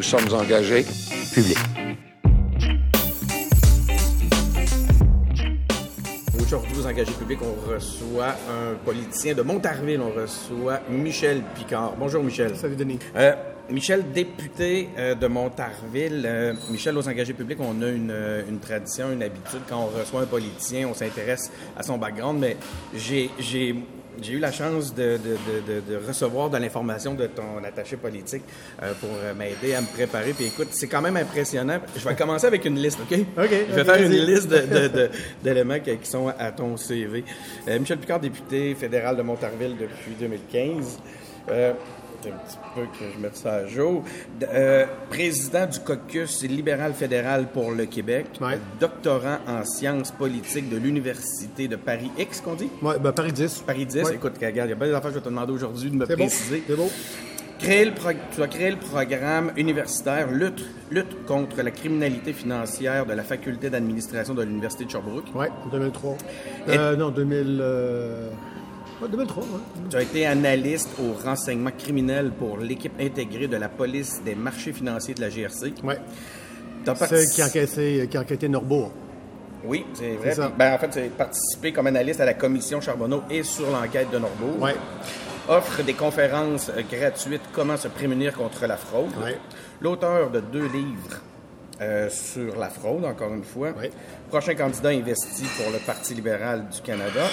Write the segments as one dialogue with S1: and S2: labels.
S1: Nous sommes engagés publics.
S2: Aujourd'hui, aux engagés publics, on reçoit un politicien de Montarville. On reçoit Michel Picard. Bonjour, Michel.
S3: Salut, Denis.
S2: Euh, Michel, député euh, de Montarville. Euh, Michel, aux engagés publics, on a une, une tradition, une habitude. Quand on reçoit un politicien, on s'intéresse à son background. Mais j'ai, j'ai, eu la chance de, de, de, recevoir de l'information de ton attaché politique euh, pour euh, m'aider à me préparer. Puis écoute, c'est quand même impressionnant. Je vais commencer avec une liste, OK?
S3: OK,
S2: Je vais faire une liste d'éléments qui, qui sont à ton CV. Euh, Michel Picard, député fédéral de Montarville depuis 2015. Euh, un petit peu que je mette ça à jour. Euh, président du caucus libéral fédéral pour le Québec.
S3: Ouais.
S2: Doctorant en sciences politiques de l'Université de Paris X, qu'on dit?
S3: Ouais, ben, Paris 10.
S2: Paris 10.
S3: Ouais.
S2: Écoute, regarde, il y a bien des affaires que je vais te demander aujourd'hui de me préciser.
S3: C'est beau.
S2: Créer le tu as créé le programme universitaire lutte, lutte contre la criminalité financière de la faculté d'administration de l'Université de Sherbrooke.
S3: Ouais, 2003. Euh, non, 2000. Euh... Ouais, 2003, ouais.
S2: Tu as été analyste au renseignement criminel pour l'équipe intégrée de la police des marchés financiers de la GRC. T'as
S3: Celle
S2: partici-
S3: qui a enquêté, qui enquêté Norbourg.
S2: Oui, c'est vrai.
S3: C'est ça.
S2: Puis, ben, en fait, tu as participé comme analyste à la commission Charbonneau et sur l'enquête de Norbourg.
S3: Ouais.
S2: Offre des conférences euh, gratuites Comment se prémunir contre la fraude.
S3: Ouais.
S2: L'auteur de deux livres euh, sur la fraude, encore une fois.
S3: Ouais.
S2: Prochain candidat investi pour le Parti libéral du Canada,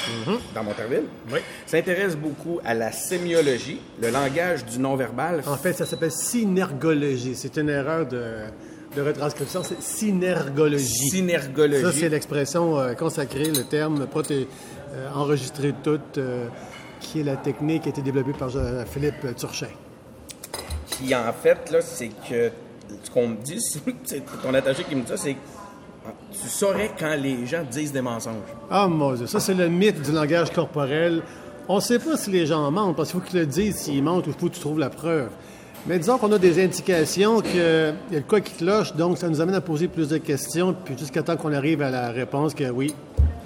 S2: dans Montarville.
S3: Mm-hmm. Oui.
S2: S'intéresse beaucoup à la sémiologie, le langage du non-verbal.
S3: En fait, ça s'appelle synergologie. C'est une erreur de, de retranscription. C'est synergologie.
S2: Synergologie.
S3: Ça, c'est l'expression euh, consacrée, le terme proté- euh, enregistré tout, euh, qui est la technique qui a été développée par Philippe Turchin.
S2: Qui, en fait, là, c'est que ce qu'on me dit, c'est ton attaché qui me dit ça, c'est tu saurais quand les gens disent des mensonges.
S3: Ah, mon Dieu, ça, c'est le mythe du langage corporel. On ne sait pas si les gens mentent, parce qu'il faut qu'ils le disent s'ils mentent ou faut que tu trouves la preuve. Mais disons qu'on a des indications qu'il y a le quoi qui cloche, donc ça nous amène à poser plus de questions, puis jusqu'à temps qu'on arrive à la réponse que oui,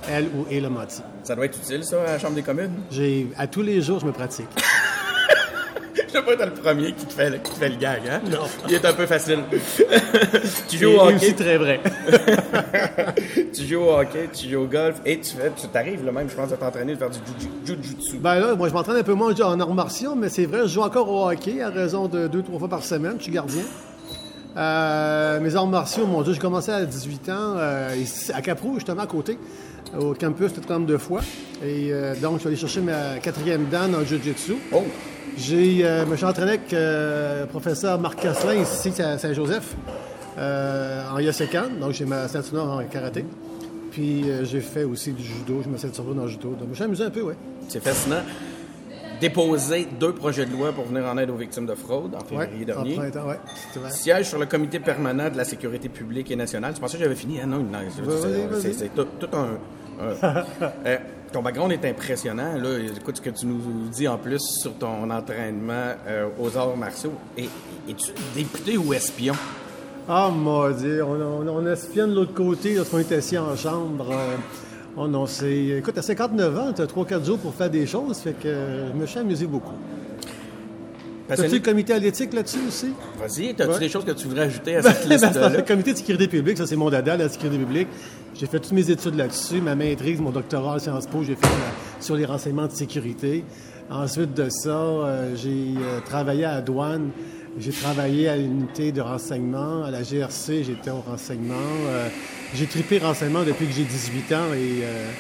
S3: elle ou il a menti.
S2: Ça doit être utile, ça, à la Chambre des communes?
S3: J'ai, à tous les jours, je me pratique.
S2: Je vais pas être le premier qui te fait le, qui te fait le gag, hein? Non. Il est un peu facile. tu joues au hockey,
S3: très vrai.
S2: tu joues au hockey, tu joues au golf, et tu fais, tu t'arrives là même, je pense, à t'entraîner de faire du juju- jujutsu.
S3: Ben là, moi, je m'entraîne un peu moins en arts martiaux, mais c'est vrai, je joue encore au hockey à raison de deux, trois fois par semaine. Je suis gardien. Euh, mes arts martiaux, mon Dieu, j'ai commencé à 18 ans euh, à Caprou, justement, à côté, au campus, peut-être 32 fois. Et euh, donc, je suis allé chercher ma quatrième dan en Jiu-Jitsu.
S2: Oh!
S3: J'ai, euh, me suis entraîné avec euh, le professeur Marc Casselin ici à Saint-Joseph, euh, en Yosekan. Donc, j'ai ma ceinture noire en karaté. Puis, euh, j'ai fait aussi du judo. J'ai ma ceinture jaune en judo. Donc, je me suis amusé un peu, ouais.
S2: C'est fascinant. Déposer deux projets de loi pour venir en aide aux victimes de fraude en
S3: Ouais,
S2: février
S3: en
S2: dernier.
S3: printemps, ouais. C'est vrai.
S2: Siège sur le comité permanent de la sécurité publique et nationale. Tu pensais que j'avais fini? Ah non, non, c'est- tout, tout un... un- Euh, ton background est impressionnant. Là. Écoute ce que tu nous dis en plus sur ton entraînement euh, aux arts martiaux. Et, es-tu député ou espion?
S3: Ah, mon Dieu, on, on, on espionne de l'autre côté lorsqu'on est assis en chambre. Euh, oh non, c'est... Écoute, à 59 ans, tu as 3-4 jours pour faire des choses, fait que je me suis amusé beaucoup. As-tu le comité à l'éthique là-dessus aussi?
S2: Vas-y, as-tu
S3: Ouais.
S2: des choses que tu voudrais ajouter à
S3: Ben,
S2: cette
S3: ben, c'est
S2: liste-là?
S3: le comité de sécurité publique, ça c'est mon dada, la sécurité publique. J'ai fait toutes mes études là-dessus, ma maîtrise, mon doctorat à Sciences Po, j'ai fait la- sur les renseignements de sécurité. Ensuite de ça, euh, j'ai euh, travaillé à la douane, j'ai travaillé à l'unité de renseignement, à la GRC, j'étais au renseignement. Euh, j'ai tripé renseignement depuis que j'ai 18 ans et, euh,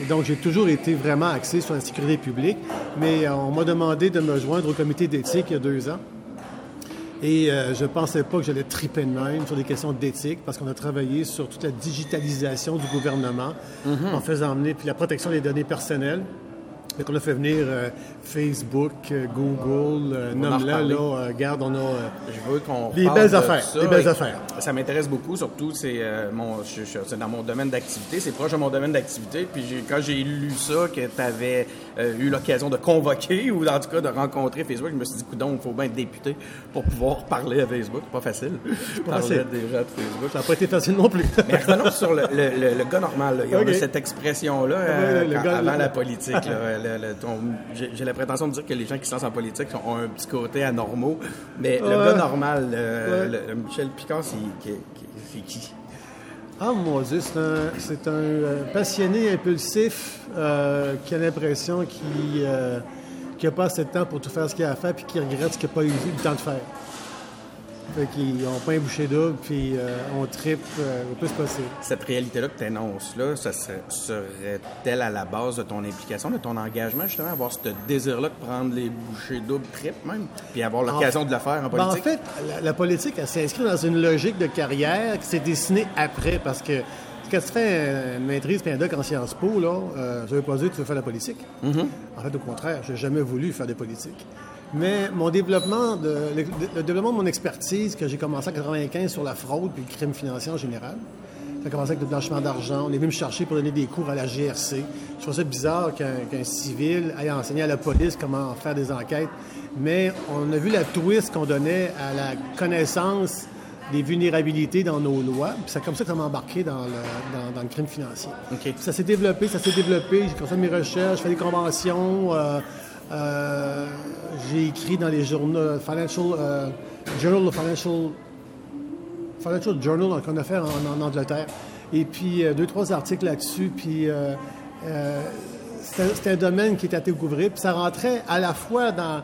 S3: et donc j'ai toujours été vraiment axé sur la sécurité publique. Mais euh, on m'a demandé de me joindre au comité d'éthique il y a deux ans. Et euh, je pensais pas que j'allais triper de même sur des questions d'éthique parce qu'on a travaillé sur toute la digitalisation du gouvernement en faisant emmener puis la protection des données personnelles. Fait qu'on a fait venir euh, Facebook, euh, Google, euh, nomme-la, là, euh, regarde, on a...
S2: Je veux qu'on
S3: Les
S2: parle
S3: belles
S2: de
S3: affaires,
S2: ça.
S3: les belles affaires.
S2: Ça m'intéresse beaucoup, surtout c'est mon, je- je- c'est dans mon domaine d'activité, c'est proche de mon domaine d'activité. Puis j'ai- quand j'ai lu ça, que tu avais eu l'occasion de convoquer ou en tout cas de rencontrer Facebook, je me suis dit, coudon, il faut bien être député pour pouvoir parler à Facebook. Pas facile.
S3: pas
S2: Parler
S3: facile.
S2: à des gens de Facebook.
S3: Ça n'a pas été facile non plus.
S2: Mais revenons sur le, le- le- le gars normal. là. On
S3: Ok.
S2: a cette expression-là euh, quand-
S3: gars-
S2: avant la politique. j'ai la prétention de dire que les gens qui se lancent en politique ont un petit côté anormaux, mais le gars normal, euh,
S3: Ouais.
S2: Michel Picard, c'est qui?
S3: Ah mon Dieu, c'est un, euh, passionné impulsif euh, qui a l'impression qu'il euh, pas assez de temps pour tout faire ce qu'il a à faire puis qui regrette ce qu'il n'a pas eu le temps de faire. Fait qu'ils ont pas un bouché double puis euh, on tripe euh, au plus possible.
S2: Cette réalité-là que tu énonces là, ça serait- serait-elle à la base de ton implication, de ton engagement, justement, avoir ce désir-là de prendre les bouchées doubles tripes même, puis avoir l'occasion de le faire en
S3: Ben, en
S2: politique?
S3: fait, la, la politique, elle s'inscrit dans une logique de carrière qui s'est dessinée après parce que quand tu fais une maîtrise puis un doc en Sciences Po, là, euh, ça veut pas dire que tu veux faire la politique. En fait, au contraire, j'ai jamais voulu faire de politique. Mais mon développement, de, le, le développement de mon expertise que j'ai commencé en 95 sur la fraude puis le crime financier en général, ça a commencé avec le blanchiment d'argent. On est venu me chercher pour donner des cours à la GRC. Je trouve ça bizarre qu'un civil aille enseigner à la police comment faire des enquêtes. Mais on a vu la twist qu'on donnait à la connaissance des vulnérabilités dans nos lois. Puis c'est comme ça que ça m'a embarqué dans le, dans, dans le crime financier.
S2: OK.
S3: Puis Ça s'est développé, ça s'est développé. J'ai commencé mes recherches, fait des conventions. euh, euh, j'ai écrit dans les journaux Financial euh, Journal Financial Financial Journal qu'on a fait en, Angleterre. Et puis, euh, deux, trois articles là-dessus. Puis, euh, euh, c'était un domaine qui était à découvrir. Puis, ça rentrait à la fois dans,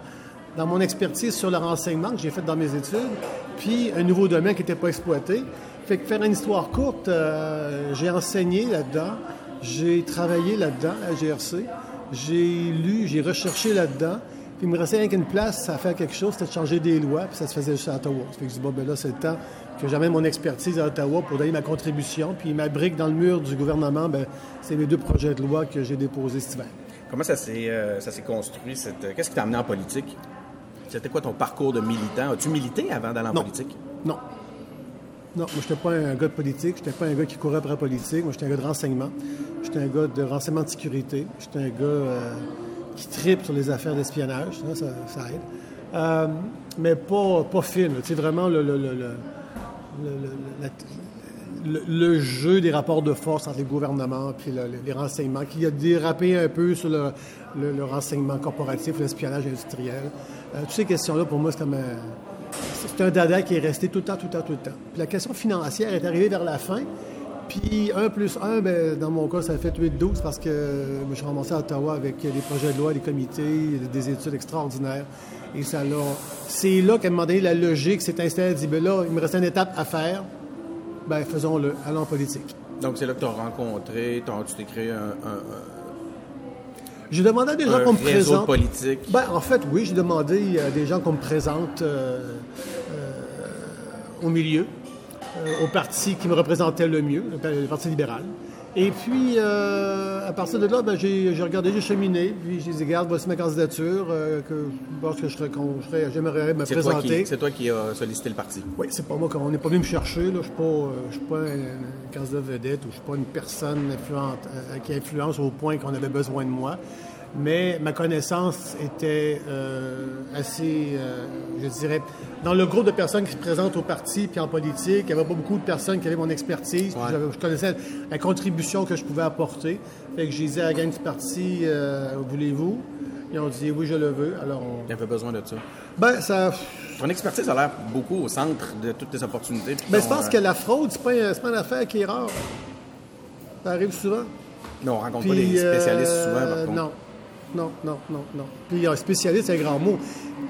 S3: dans mon expertise sur le renseignement que j'ai fait dans mes études, puis un nouveau domaine qui n'était pas exploité. Fait que faire une histoire courte, euh, j'ai enseigné là-dedans, j'ai travaillé là-dedans à GRC, j'ai lu, j'ai recherché là-dedans. Puis il me restait rien qu'une place à faire quelque chose, c'était de changer des lois, puis ça se faisait juste à Ottawa. Fait que je dis, bon, ben là, c'est le temps que j'amène mon expertise à Ottawa pour donner ma contribution. Puis ma brique dans le mur du gouvernement, ben, c'est mes deux projets de loi que j'ai déposés cet hiver.
S2: Comment ça s'est euh, ça s'est construit? cette- euh, Qu'est-ce qui t'a amené en politique? C'était quoi ton parcours de militant? As-tu milité avant d'aller en
S3: Non.
S2: politique?
S3: Non. Non, moi, je n'étais pas un gars de politique. Je n'étais pas un gars qui courait après la politique. Moi, j'étais un gars de renseignement. J'étais un gars de renseignement de sécurité. J'étais un gars euh, qui tripe sur les affaires d'espionnage. Ça, ça, aide. Euh, mais pas, pas. Tu sais, vraiment le, le, le, le, jeu des rapports de force entre les gouvernements puis le- le- les renseignements, qui a dérapé un peu sur le renseignement corporatif, l'espionnage industriel. Euh, toutes ces questions-là, pour moi, c'est comme un, c'est un dada qui est resté tout le temps, tout le temps, tout le temps. Puis la question financière est arrivée vers la fin. Puis 1 plus 1, ben, dans mon cas, ça fait 8-12 parce que euh, je suis ramassé à Ottawa avec des projets de loi, des comités, des études extraordinaires. Et ça l'a... C'est là qu'à un moment donné, la logique s'est installée. Elle dit, ben là, il me reste une étape à faire. Ben, faisons-le. Allons en politique.
S2: Donc, c'est là que tu as rencontré, tu t'es créé un-
S3: J'ai demandé à des gens qu'on me présente.
S2: politique.
S3: Ben, en fait, oui, j'ai demandé à des gens qu'on me présente euh, euh, au milieu, euh, au parti qui me représentait le mieux, le Parti libéral. Et puis, euh, à partir de là, ben, j'ai regardé, j'ai cheminé, puis j'ai dit, regarde, voici ma candidature, euh, que je pense que je serais, j'aimerais me présenter.
S2: c'est toi qui as sollicité le parti.
S3: Oui, c'est pas moi, on n'est pas venu me chercher. Là. Je ne suis pas, euh, je suis pas un, un candidat vedette ou je ne suis pas une personne influente, euh, qui influence au point qu'on avait besoin de moi. Mais ma connaissance était euh, assez, euh, je dirais, dans le groupe de personnes qui se présentent au parti puis en politique, il n'y avait pas beaucoup de personnes qui avaient mon expertise.
S2: Ouais.
S3: Je connaissais la contribution que je pouvais apporter. Fait que je disais à la gang du parti, euh, voulez-vous? Ils ont dit oui, je le veux. Alors, on...
S2: Tu avais besoin de ça.
S3: ben, ça,
S2: Ton expertise a l'air beaucoup au centre de toutes tes opportunités. puis
S3: Ben, je pense que la fraude, c'est pas, pas une affaire qui est rare. Ça arrive souvent.
S2: Non, on rencontre
S3: Puis,
S2: pas des spécialistes souvent, par contre.
S3: Non, non, non, non, non. Puis un spécialiste, c'est un grand mot.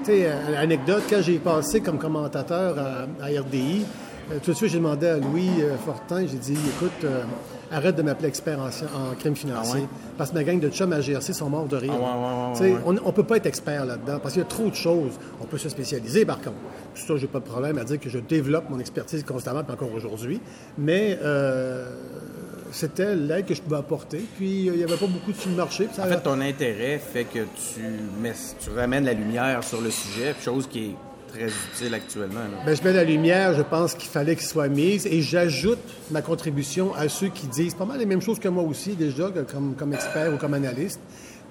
S3: Tu sais, euh, anecdote, quand j'ai passé comme commentateur à, à RDI, euh, tout de suite, j'ai demandé à Louis euh, Fortin, j'ai dit, écoute, euh, arrête de m'appeler expert en, en crime financier.
S2: Ah ouais?
S3: Parce que ma gang de chums à GRC sont morts de rire.
S2: Ah ouais, ouais.
S3: On ne peut pas être expert là-dedans parce qu'il y a trop de choses. On peut se spécialiser, par contre. Puis ça, j'ai pas de problème à dire que je développe mon expertise constamment, puis encore aujourd'hui. Mais euh, c'était l'aide que je pouvais apporter. Puis euh, il n'y avait pas beaucoup sur le marché. puis ça-
S2: En fait, ton intérêt fait que tu, mets, tu ramènes la lumière sur le sujet, chose qui est très utile actuellement.
S3: Ben, je mets la lumière, je pense qu'il fallait qu'il soit mise, et j'ajoute ma contribution à ceux qui disent pas mal les mêmes choses que moi aussi, déjà, comme, comme expert ou comme analyste.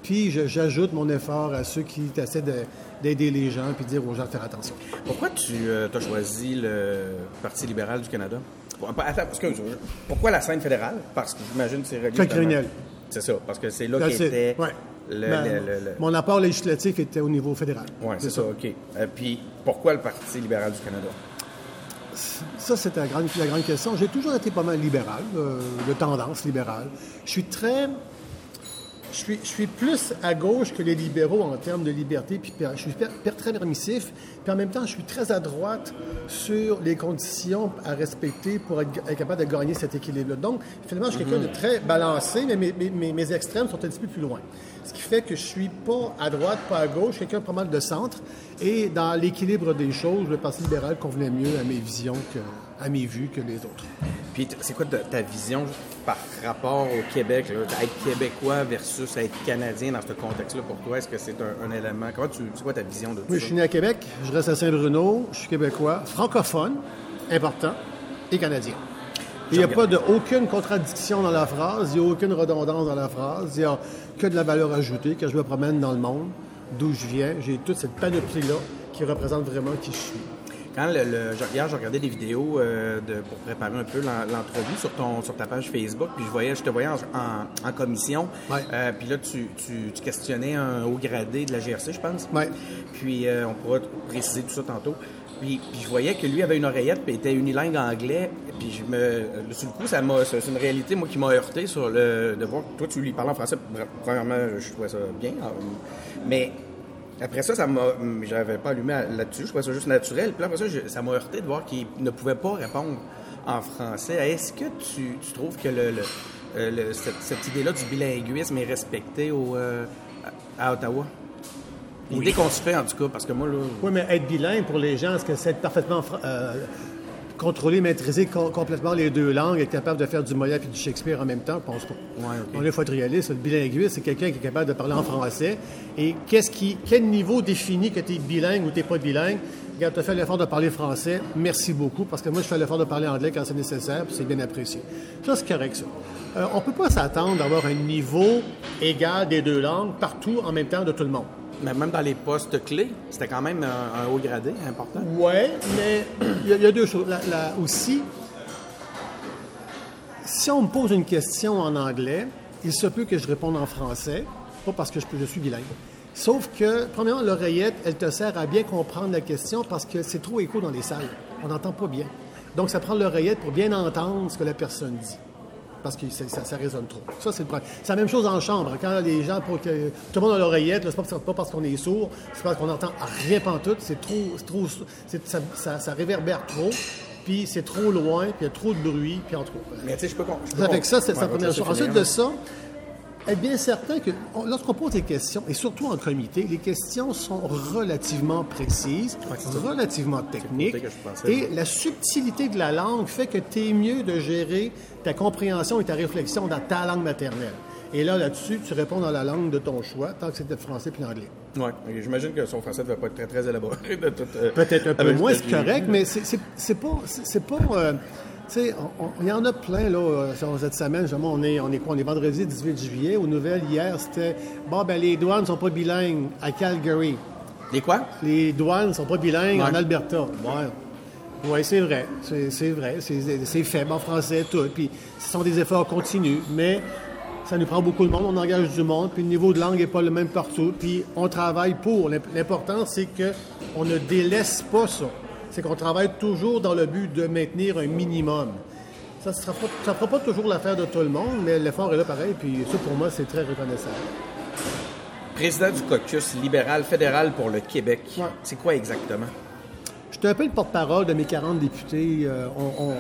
S3: Puis j'ajoute mon effort à ceux qui essaient de- d'aider les gens puis de dire aux gens de faire attention.
S2: Pourquoi tu as choisi le Parti libéral du Canada? Pour- Attends, excuse, pourquoi la scène fédérale? Parce que j'imagine que c'est relié.
S3: Criminel.
S2: C'est ça, parce que c'est là
S3: That's
S2: qu'il
S3: it.
S2: était
S3: Ouais.
S2: Le,
S3: Ben,
S2: le-
S3: Mon apport législatif était au niveau fédéral.
S2: Ouais, c'est ça, OK. Euh, puis pourquoi le Parti libéral du Canada?
S3: Ça, c'est la grande, la grande question. J'ai toujours été pas mal libéral, euh, de tendance libérale. Je suis très. Je suis, je suis plus à gauche que les libéraux en termes de liberté, puis je suis très permissif, puis en même temps, je suis très à droite sur les conditions à respecter pour être, être capable de gagner cet équilibre-là. Donc, finalement, je suis quelqu'un de très balancé, mais mes, mes- mes- mes extrêmes sont un petit peu plus loin. Ce qui fait que je suis pas à droite, pas à gauche, quelqu'un pas mal de centre, et dans l'équilibre des choses, le Parti libéral convenait mieux à mes visions que à mes vues que les autres.
S2: Puis c'est quoi ta, ta vision par rapport au Québec? là? Être québécois versus être canadien dans ce contexte-là, pour toi, est-ce que c'est un, un élément? Comment tu, c'est quoi ta vision de tout
S3: Oui,
S2: ça?
S3: je suis né à Québec, je reste à Saint-Bruno, je suis québécois, francophone, important, et canadien. Il n'y a pas de, aucune contradiction dans la phrase, il n'y a aucune redondance dans la phrase, il n'y a que de la valeur ajoutée quand je me promène dans le monde, d'où je viens. J'ai toute cette panoplie-là qui représente vraiment qui je suis.
S2: Quand le, le- je- hier, j'ai regardé des vidéos euh, de, pour préparer un peu l'en- l'entrevue sur, ton, sur ta page Facebook, puis je, voyais, je te voyais en, en- en commission.
S3: Ouais.
S2: Euh, puis là, tu, tu- tu questionnais un haut gradé de la GRC, je pense.
S3: Ouais.
S2: Puis euh, on pourra préciser tout ça tantôt. Puis, puis je voyais que lui avait une oreillette, puis était unilingue anglais. Puis je me, sur le coup, ça m'a, c'est une réalité moi qui m'a heurté sur le de voir que toi tu lui parles en français. Premièrement, je trouvais ça bien, mais après ça, ça m'a, j'avais pas allumé là-dessus. Je trouvais ça juste naturel. Puis là, après ça, je- ça m'a heurté de voir qu'il ne pouvait pas répondre en français. Est-ce que tu, tu trouves que le, le- euh, le- cette, cette idée-là du bilinguisme est respectée au, euh, à Ottawa? L'idée qu'on se fait, en tout cas, parce que moi, là,
S3: Oui, mais être bilingue pour les gens, est-ce que c'est être parfaitement euh, contrôler, maîtriser co- complètement les deux langues, être capable de faire du Molière et du Shakespeare en même temps? Je pense pas.
S2: Ouais.
S3: On il faut être réaliste. Le bilinguiste, c'est quelqu'un qui est capable de parler en français. Et qu'est-ce qui, quel niveau définit que tu es bilingue ou tu n'es pas bilingue? Regarde, tu as fait l'effort de parler français. Merci beaucoup, parce que moi, je fais l'effort de parler anglais quand c'est nécessaire, puis c'est bien apprécié. Ça, c'est correct, ça. Euh, on ne peut pas s'attendre d'avoir un niveau égal des deux langues partout en même temps de tout le monde.
S2: Mais même dans les postes clés, c'était quand même un, un haut gradé important.
S3: Ouais, mais il y, a- deux choses. La- aussi, si on me pose une question en anglais, il se peut que je réponde en français, pas parce que je, je suis bilingue. Sauf que, premièrement, l'oreillette, elle te sert à bien comprendre la question parce que c'est trop écho dans les salles. On n'entend pas bien. Donc, ça prend l'oreillette pour bien entendre ce que la personne dit. Parce que ça, résonne trop. Ça, c'est le problème. C'est la même chose en chambre. Quand les gens, pour que tout le monde a l'oreillette, c'est pas, pas parce qu'on est sourd, c'est parce qu'on n'entend rien pantoute. C'est trop, c'est trop, ça, ça- ça réverbère trop, puis c'est trop loin, puis il y a trop de bruit, puis en tout cas.
S2: Mais tu sais, je peux, je peux
S3: Ça c'est
S2: Ouais, va
S3: première chose. Ensuite de ça, être bien certain que on- lorsqu'on pose des questions, et surtout en comité, les questions sont relativement précises, relativement techniques, et la subtilité de la langue fait que tu es mieux de gérer ta compréhension et ta réflexion dans ta langue maternelle. Et là, là-dessus, tu réponds dans la langue de ton choix, tant que c'est le français puis l'anglais.
S2: Ok, j'imagine que son français ne devait pas être très, très élaboré. euh,
S3: Peut-être un peu moins,
S2: ce
S3: c'est correct, mais c'est- pas. C'est pas. euh, tu sais, il y en a plein, là, euh, sur cette semaine. Justement, on est, on est quoi? On est vendredi 18 juillet. Aux nouvelles, hier, c'était. Bon, ben, les douanes sont pas bilingues à Calgary.
S2: Les quoi?
S3: Les douanes sont pas bilingues en. Alberta. Ouais. Oui, c'est vrai. C'est vrai. C'est faible en français, tout. Puis, ce sont des efforts continus. Mais ça nous prend beaucoup de monde. On engage du monde. Puis, le niveau de langue n'est pas le même partout. Puis, on travaille pour. L'imp- L'important, c'est qu'on ne délaisse pas ça. C'est qu'on travaille toujours dans le but de maintenir un minimum. Ça ne fera pas toujours l'affaire de tout le monde, mais l'effort est là pareil. Puis, ça, pour moi, c'est très reconnaissable.
S2: Président du caucus libéral fédéral pour le Québec.
S3: Ouais.
S2: C'est quoi exactement?
S3: Je suis un peu le porte-parole de mes 40 députés. Euh, on,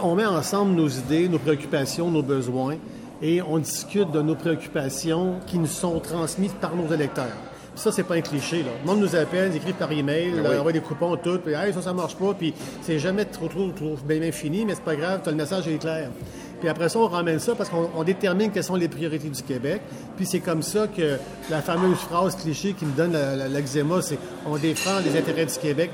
S3: on met ensemble nos idées, nos préoccupations, nos besoins, et on discute de nos préoccupations qui nous sont transmises par nos électeurs. Ça, c'est pas un cliché. Là. Le monde nous appelle, ils écrivent par email,
S2: Ben
S3: là,
S2: oui.
S3: envoie des coupons, tout, puis hey, ça, ça marche pas, puis c'est jamais trop, trop, trop bien, bien fini, mais c'est pas grave, t'as le message est clair. Puis après ça, on ramène ça parce qu'on on détermine quelles sont les priorités du Québec. Puis c'est comme ça que la fameuse phrase cliché qui me donne l'eczéma, c'est on défend les intérêts du Québec.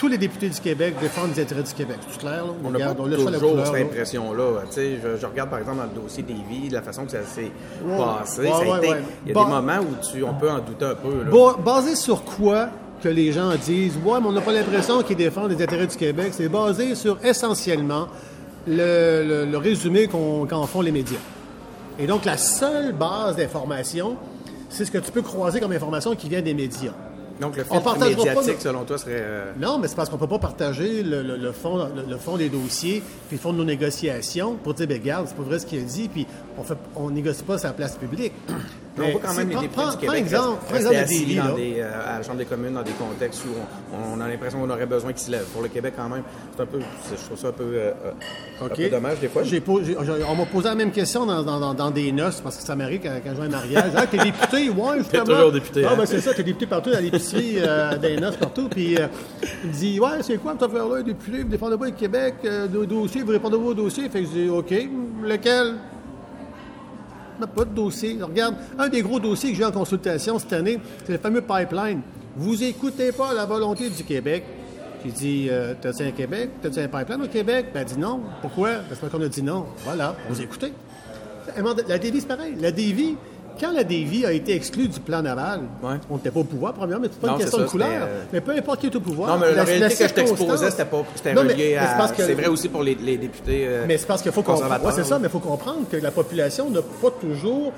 S3: Tous les députés du Québec défendent les intérêts du Québec. C'est clair, là?
S2: On n'a
S3: Regarde,
S2: pas
S3: on
S2: toujours
S3: couleur,
S2: cette
S3: là.
S2: impression-là. Je, je regarde par exemple dans le dossier des vies, la façon que ça s'est
S3: Ouais.
S2: passé.
S3: Ouais,
S2: ça a été-. Il y a des moments où tu, on peut en douter un peu. Là.
S3: Ba- basé sur quoi que les gens disent Ouais, mais on n'a pas l'impression qu'ils défendent les intérêts du Québec C'est basé sur essentiellement le, le- le résumé qu'on- qu'en font les médias. Et donc, la seule base d'information, c'est ce que tu peux croiser comme information qui vient des médias.
S2: Donc, le
S3: On
S2: filtre
S3: pas
S2: médiatique,
S3: nos-
S2: selon toi, serait... euh,
S3: Non, mais c'est parce qu'on ne peut pas partager le, le- le fond, le, le fond des dossiers, puis le fond de nos négociations pour dire, ben, regarde, c'est pas vrai ce qu'il a dit, puis on fait, on négocie pas sur la place publique.
S2: Mais on voit quand même les députés du Québec
S3: exemple,
S2: rester
S3: exemple
S2: assis dans des, euh, à la Chambre des communes dans des contextes où on, a l'impression qu'on aurait besoin qu'ils se lèvent. Pour le Québec, quand même, c'est un peu, je trouve ça un peu, euh, euh, un
S3: OK.
S2: peu dommage des fois.
S3: On m'a posé la même question dans, dans- dans- dans des noces, parce que ça m'arrive quand, quand je vais à un mariage. Ah, t'es député? Ouais, justement.
S2: toujours député,
S3: Ah,
S2: hein?
S3: ben c'est ça, t'es député partout, dans l'épicerie, euh, des noces partout. Puis euh, il me dit, ouais, c'est quoi cette affaire-là, député? Vous défendez pas le Québec, euh, dossier, vous répondez pas au dossier. Fait que je dis, OK, lequel? Pas de dossier. Regarde, un des gros dossiers que j'ai en consultation cette année, c'est le fameux pipeline. Vous écoutez pas la volonté du Québec. J'ai dit, euh, t'as-tu un Québec? T'as-tu un pipeline au Québec? Ben, elle dit non. Pourquoi? Parce qu'on a dit non. Voilà, vous écoutez. La Davie, c'est pareil. La Davie, quand la Davie a été exclue du plan naval,
S2: Ouais.
S3: on n'était pas au pouvoir, premièrement, mais c'est pas
S2: Non,
S3: une question
S2: ça,
S3: de couleur.
S2: euh,
S3: Mais peu importe qui est au pouvoir.
S2: Non, mais la, réalité que je t'exposais, c'était pas, c'était relié à. C'est vrai aussi pour les, les députés. euh,
S3: mais c'est parce qu'il faut comprendre. Ouais, c'est ça, mais il faut comprendre que la population n'a pas toujours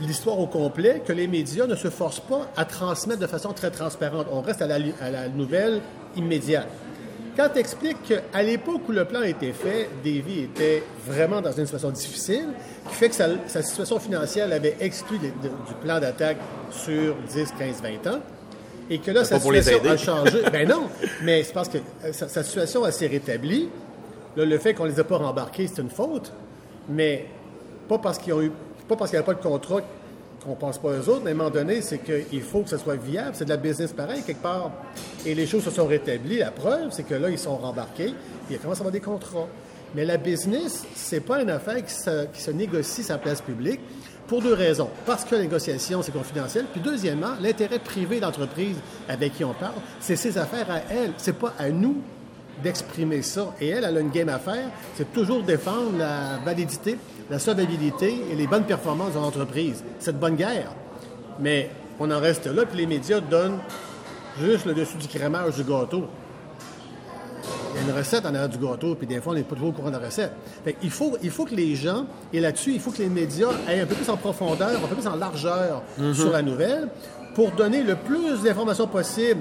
S3: l'histoire au complet, que les médias ne se forcent pas à transmettre de façon très transparente. On reste à la, à la nouvelle immédiate. Quand tu expliques qu'à l'époque où le plan a été fait, Davy était vraiment dans une situation difficile, qui fait que sa, sa situation financière l'avait exclu de- de- du plan d'attaque sur 10, 15, 20 ans, et que là, sa situation a changé. ben non, mais c'est parce que euh, sa, sa situation s'est rétablie. Là, le fait qu'on les a pas rembarqués, c'est une faute, mais pas parce qu'ils ont eu, pas parce qu'il n'y avait pas de contrat qu'on pense pas aux autres, mais à un moment donné, c'est qu'il faut que ce soit viable. C'est de la business pareil, quelque part. Et les choses se sont rétablies. La preuve, c'est que là, ils sont rembarqués, puis il commence à avoir des contrats. Mais la business, c'est pas une affaire qui se, qui se négocie la place publique pour deux raisons. Parce que la négociation, c'est confidentiel. Puis deuxièmement, l'intérêt privé d'entreprise avec qui on parle, c'est ses affaires à elle. C'est pas à nous d'exprimer ça. Et elle, elle a une game à faire, c'est toujours défendre la validité, la solvabilité et les bonnes performances de l'entreprise. C'est de bonne guerre. Mais on en reste là, puis les médias donnent juste le dessus du crémage du gâteau. Il y a une recette en arrière du gâteau, puis des fois, on n'est pas toujours au courant de la recette. Fait il, faut, il faut que les gens, et là-dessus, il faut que les médias aillent un peu plus en profondeur, un peu plus en largeur sur la nouvelle, pour donner le plus d'informations possible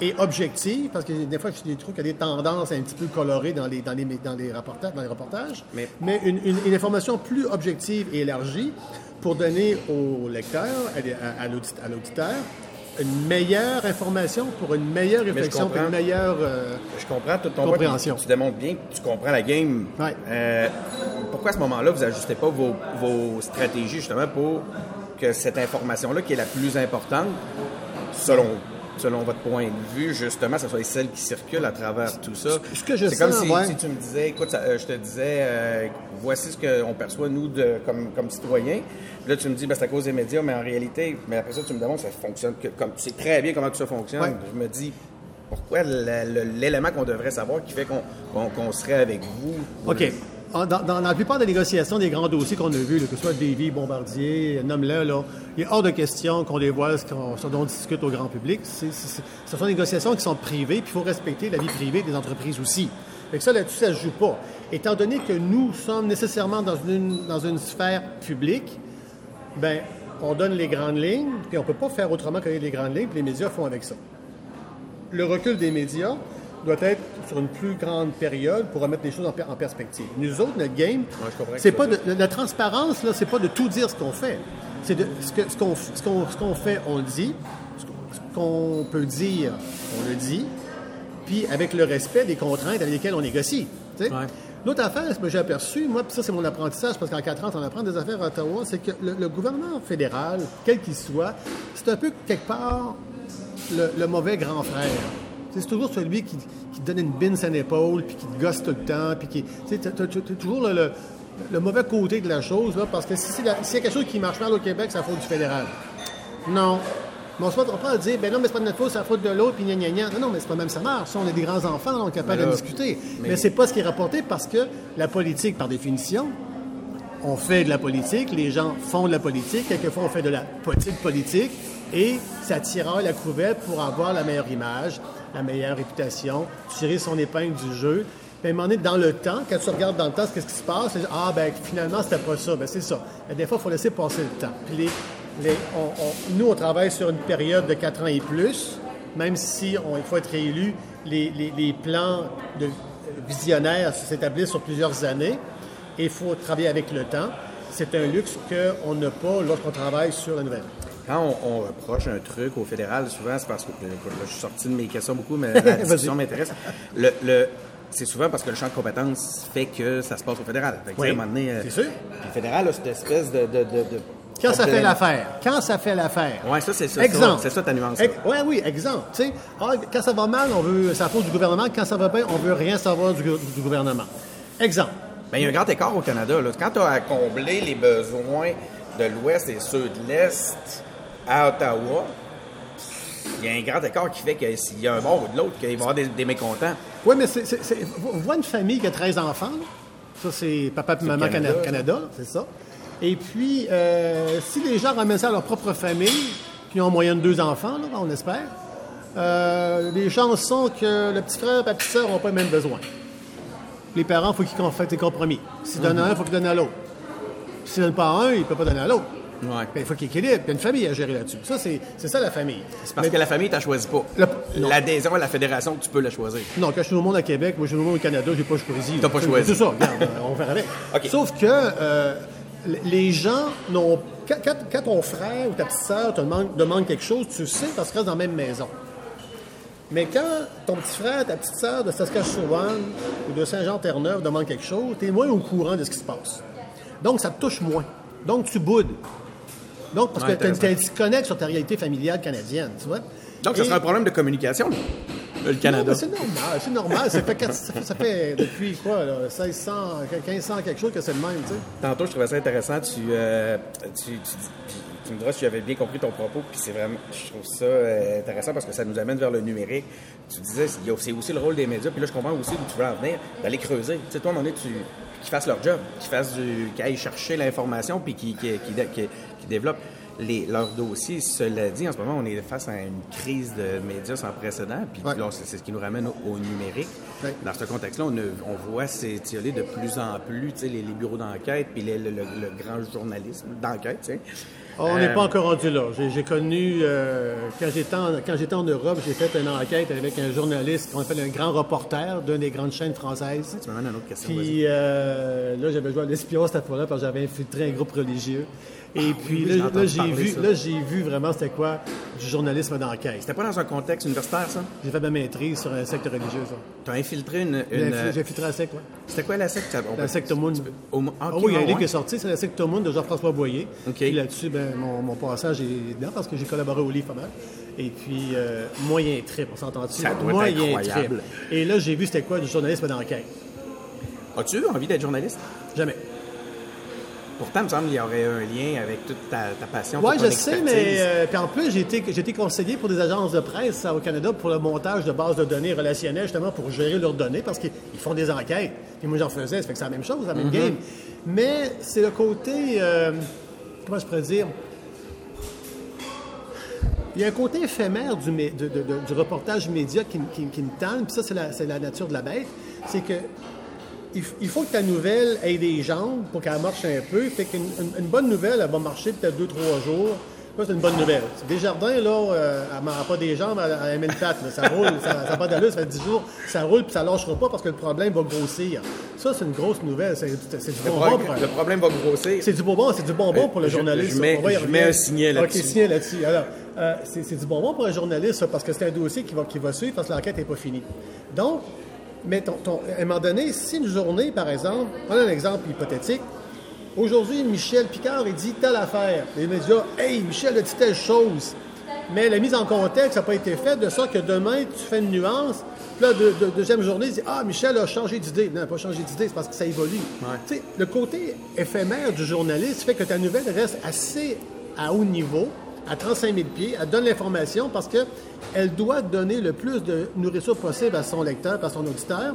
S3: et objective, parce que des fois, je trouve qu'il y a des tendances un petit peu colorées dans les, dans les, dans les, reportages, dans les reportages,
S2: Mais-
S3: une, une- une information plus objective et élargie pour donner au lecteur, à, à- à l'audit- à l'auditeur, une meilleure information pour une meilleure réflexion, pour une meilleure... euh,
S2: Je comprends tout ton
S3: Compréhension.
S2: point, Tu démontres bien que tu comprends la game.
S3: Ouais.
S2: Euh, pourquoi à ce moment-là, vous n'ajustez pas vos, vos stratégies justement pour que cette information-là, qui est la plus importante, selon, selon votre point de vue, justement, ce soit celle qui circule à travers tout ça?
S3: ce que je
S2: C'est comme si,
S3: ouais.
S2: si tu me disais, écoute, ça- euh, je te disais, euh, voici ce qu'on perçoit, nous, de, comme, comme citoyens. Là, tu me dis, ben, c'est à cause des médias, mais en réalité, mais après ça, tu me demandes, ça fonctionne, que, comme, tu sais très bien comment tout ça fonctionne.
S3: Ouais.
S2: Je me dis, pourquoi l'élément qu'on devrait savoir qui fait qu'on serait avec vous?
S3: OK. Dans, dans la plupart des négociations des grands dossiers qu'on a vus, que ce soit Davy, Bombardier, nomme-le, il est hors de question qu'on dévoile ce, qu'on- ce dont on discute au grand public. Ce sont des négociations qui sont privées, puis il faut respecter la vie privée des entreprises aussi. Fait que ça, là-dessus, ça ne se joue pas. Étant donné que nous sommes nécessairement dans une, dans une sphère publique, ben, on donne les grandes lignes, puis on ne peut pas faire autrement que les grandes lignes, puis les médias font avec ça le recul des médias doit être sur une plus grande période pour remettre les choses en, per- en perspective. Nous autres, notre game, c'est
S2: ce
S3: pas de, la transparence, là, c'est pas de tout dire ce qu'on fait. C'est de ce qu'on ce qu'on- ce qu'on fait, on le dit. Ce qu'on- peut dire, on le dit. Puis avec le respect des contraintes avec lesquelles on négocie.
S2: Ouais.
S3: L'autre affaire, ce que j'ai aperçu, moi, puis ça c'est mon apprentissage, parce qu'en 4 ans, on apprend des affaires à Ottawa, c'est que le, le gouvernement fédéral, quel qu'il soit, c'est un peu quelque part le, le mauvais grand frère. C'est toujours celui qui, qui te donne une bine à l'épaule, puis qui te gosse tout le temps, puis qui... Tu sais, toujours le, le- le mauvais côté de la chose, là, parce que si s'il y a quelque chose qui marche mal au Québec, c'est la faute du fédéral. Non. Mais on se va pas dire, ben non, mais c'est pas de notre faute, c'est la faute de l'autre, puis gna gna gna. Non, non, mais c'est pas même ça marche. On est des grands enfants, on est capable de discuter. Mais,
S2: mais-
S3: c'est pas ce qui est rapporté parce que la politique, par définition, on fait de la politique, les gens font de la politique, quelquefois on fait de la petite politique, et ça tire la couverte pour avoir la meilleure image, la meilleure réputation, tirer son épingle du jeu. Puis à un dans le temps, quand tu regardes dans le temps, qu'est-ce qui se passe? Ah, ben finalement, c'était pas ça. Ben c'est ça. Des fois, il faut laisser passer le temps. Nous, on travaille sur une période de 4 ans et plus, même si il faut être réélu, les, plans visionnaires s'établissent sur plusieurs années et il faut travailler avec le temps. C'est un luxe qu'on n'a pas lorsqu'on travaille sur la nouvelle.
S2: Quand on, on reproche un truc au fédéral, souvent c'est parce que là, je suis sorti de mes questions beaucoup, mais la discussion m'intéresse. Le, le- c'est souvent parce que le champ de compétences fait que ça se passe au fédéral. Fait que, tu sais,
S3: Oui,
S2: à un moment donné, euh,
S3: c'est sûr.
S2: Le fédéral a cette espèce de. de, de, de-
S3: Quand ça fait l'affaire. Quand ça fait l'affaire.
S2: Ouais, ça, c'est ça.
S3: Exemple.
S2: C'est ça ta nuance.
S3: ouais, oui, exemple. Tu sais, ah, quand ça va mal, on veut, ça faute du gouvernement. Quand ça va bien, on veut rien savoir du, gouvernement. Exemple.
S2: Ben, il y a un grand écart au Canada. Là. Quand tu as à combler les besoins de l'Ouest et ceux de l'Est à Ottawa, il y a un grand écart qui fait que s'il y a un bord ou de l'autre, qu'il va y avoir des, des mécontents.
S3: Oui, mais c'est, c'est, c'est- on voit une famille qui a 13 enfants. là. Ça, c'est papa et maman
S2: Canada,
S3: Canada, Canada, c'est ça. Et puis, euh, si les gens ramènent ça à leur propre famille, qui ont en moyenne deux enfants, là, on espère, euh, les chances sont que le petit frère et la petite sœur n'ont pas les mêmes besoins. Les parents, il faut qu'ils fassent des compromis. S'ils donnent à un, il faut qu'ils donnent à l'autre. S'ils ne donnent pas à un, ils ne peuvent pas donner à l'autre.
S2: Ouais.
S3: Ben, Il faut qu'il équilibre. Il y a une famille à gérer là-dessus. Ça, c'est, ça la famille.
S2: C'est parce que la famille, tu choisi pas. L'adhésion à la fédération, tu peux la choisir.
S3: Non, quand je suis au monde à Québec, moi je suis au monde au Canada, j'ai pas choisi.
S2: T'as pas choisi.
S3: C'est ça, regarde, euh, on va faire avec. Sauf que euh, les gens n'ont. Quand, quand- quand ton frère ou ta petite sœur te demande, demande quelque chose, tu sais parce que tu restes dans la même maison. Mais quand ton petit frère, ta petite sœur de Saskatchewan ou de Saint-Jean-Terre-Neuve demande quelque chose, tu es moins au courant de ce qui se passe. Donc, ça te touche moins. Donc, tu boudes. Donc, parce
S2: Ouais,
S3: que tu as un disconnect sur ta réalité familiale canadienne, tu vois.
S2: Donc, ça
S3: Et-
S2: serait un problème de communication, le Canada.
S3: c'est normal, c'est normal. Ça fait, quatre- ça fait, ça fait depuis quoi, là, 1600, 1500 quelque chose que c'est le même, tu sais.
S2: Tantôt, je trouvais ça intéressant. Tu, euh, tu, me diras si j'avais bien compris ton propos. Puis c'est vraiment, je trouve ça euh, intéressant parce que ça nous amène vers le numérique. Tu disais, c'est aussi le rôle des médias. Puis là, je comprends aussi où tu veux en venir, d'aller creuser. Tu sais, toi, à un moment donné, tu, qu'ils fassent leur job, qu'ils fassent du, qu'ils aillent chercher l'information, puis qu'ils, qu'ils, qu'ils qu'ils- développent les, leurs dossiers. Cela dit, en ce moment, on est face à une crise de médias sans précédent. Puis
S3: Ouais.
S2: c'est, c'est ce qui nous ramène au, au numérique.
S3: Ouais.
S2: Dans ce contexte-là, on, on voit s'étioler de plus en plus tu sais, les, les bureaux d'enquête puis le, le- le grand journalisme d'enquête.
S3: On n'est
S2: Euh,
S3: pas encore rendu là. J'ai, connu, euh, quand, j'étais en, quand j'étais en Europe, j'ai fait une enquête avec un journaliste qu'on appelle un grand reporter d'une des grandes chaînes françaises.
S2: Tu à une autre question.
S3: Puis euh, là, j'avais joué à l'espion cette fois-là parce que j'avais infiltré un groupe religieux. Et puis
S2: oui, j'ai
S3: là, j'ai vu,
S2: ça.
S3: là, j'ai vu vraiment c'était quoi du journalisme d'enquête.
S2: C'était pas dans un contexte universitaire, ça?
S3: J'ai fait ma maîtrise sur un secte religieux, ça.
S2: Tu as infiltré une. Une-
S3: infi- J'ai infiltré la secte, ouais.
S2: C'était quoi la secte? On
S3: La secte Moon.
S2: Au- ah,
S3: Ah
S2: ok,
S3: oui, il y a un livre qui est sorti, c'est la secte Moon de Jean-François Boyer.
S2: OK.
S3: Puis là-dessus, ben, mon, mon passage est dedans parce que j'ai collaboré au livre pas mal. Et puis, euh, moyen trip, on s'entend-tu?
S2: Ça doit être
S3: moyen
S2: incroyable.
S3: trip. Et là, j'ai vu c'était quoi du journalisme d'enquête.
S2: As-tu envie d'être journaliste?
S3: Jamais.
S2: Pourtant, il me semble qu'il y aurait un lien avec toute ta, ta passion.
S3: Oui, je sais, mais euh, puis en plus, j'ai été, j'ai été conseiller pour des agences de presse euh, au Canada pour le montage de bases de données relationnelles, justement pour gérer leurs données, parce qu'ils ils font des enquêtes. Puis moi, j'en faisais, ça fait que c'est la même chose, la même
S2: Mm-hmm.
S3: game. Mais c'est le côté, euh, comment je pourrais dire, il y a un côté éphémère du, mé- de- de- de- du reportage média qui, me- qui, qui me tente, puis ça, c'est la, c'est la nature de la bête. C'est que il, faut que ta nouvelle ait des jambes pour qu'elle marche un peu. Fait qu'une une, une bonne nouvelle, elle va marcher peut-être deux, trois jours. Ça, c'est une bonne nouvelle. Desjardins, là, euh, elle n'a pas des jambes, elle, elle a une patte. là. Ça roule, ça n'a pas d'allure, ça fait 10 jours, ça roule, puis ça ne lâchera pas parce que le problème va grossir. Ça, c'est une grosse nouvelle. C'est c'est du
S2: Le,
S3: bonbon.
S2: pro-
S3: pour un-
S2: le problème va grossir.
S3: c'est du bonbon, c'est du bonbon
S2: Euh,
S3: pour le
S2: je-
S3: journaliste.
S2: je mets- je mets un signet là-dessus.
S3: OK, signet là-dessus. Alors, euh, c'est c'est du bonbon pour un journaliste, ça, parce que c'est un dossier qui va, qui va suivre parce que l'enquête n'est pas finie. Donc, mais ton- ton- à un moment donné, si une journée, par exemple, prenons un exemple hypothétique, aujourd'hui, Michel Picard, il dit telle affaire. Les médias, hey, Michel a dit telle chose. Mais la mise en contexte n'a pas été faite de sorte que demain, tu fais une nuance. Puis là, de, de- deuxième journée, il dit Ah, Michel a changé d'idée. Non, il n'a pas changé d'idée, c'est parce que ça évolue. Tu sais, le côté éphémère du journaliste fait que ta nouvelle reste assez à haut niveau, à 35 000 pieds. Elle donne l'information parce qu'elle doit donner le plus de nourriture possible à son lecteur, à son auditeur,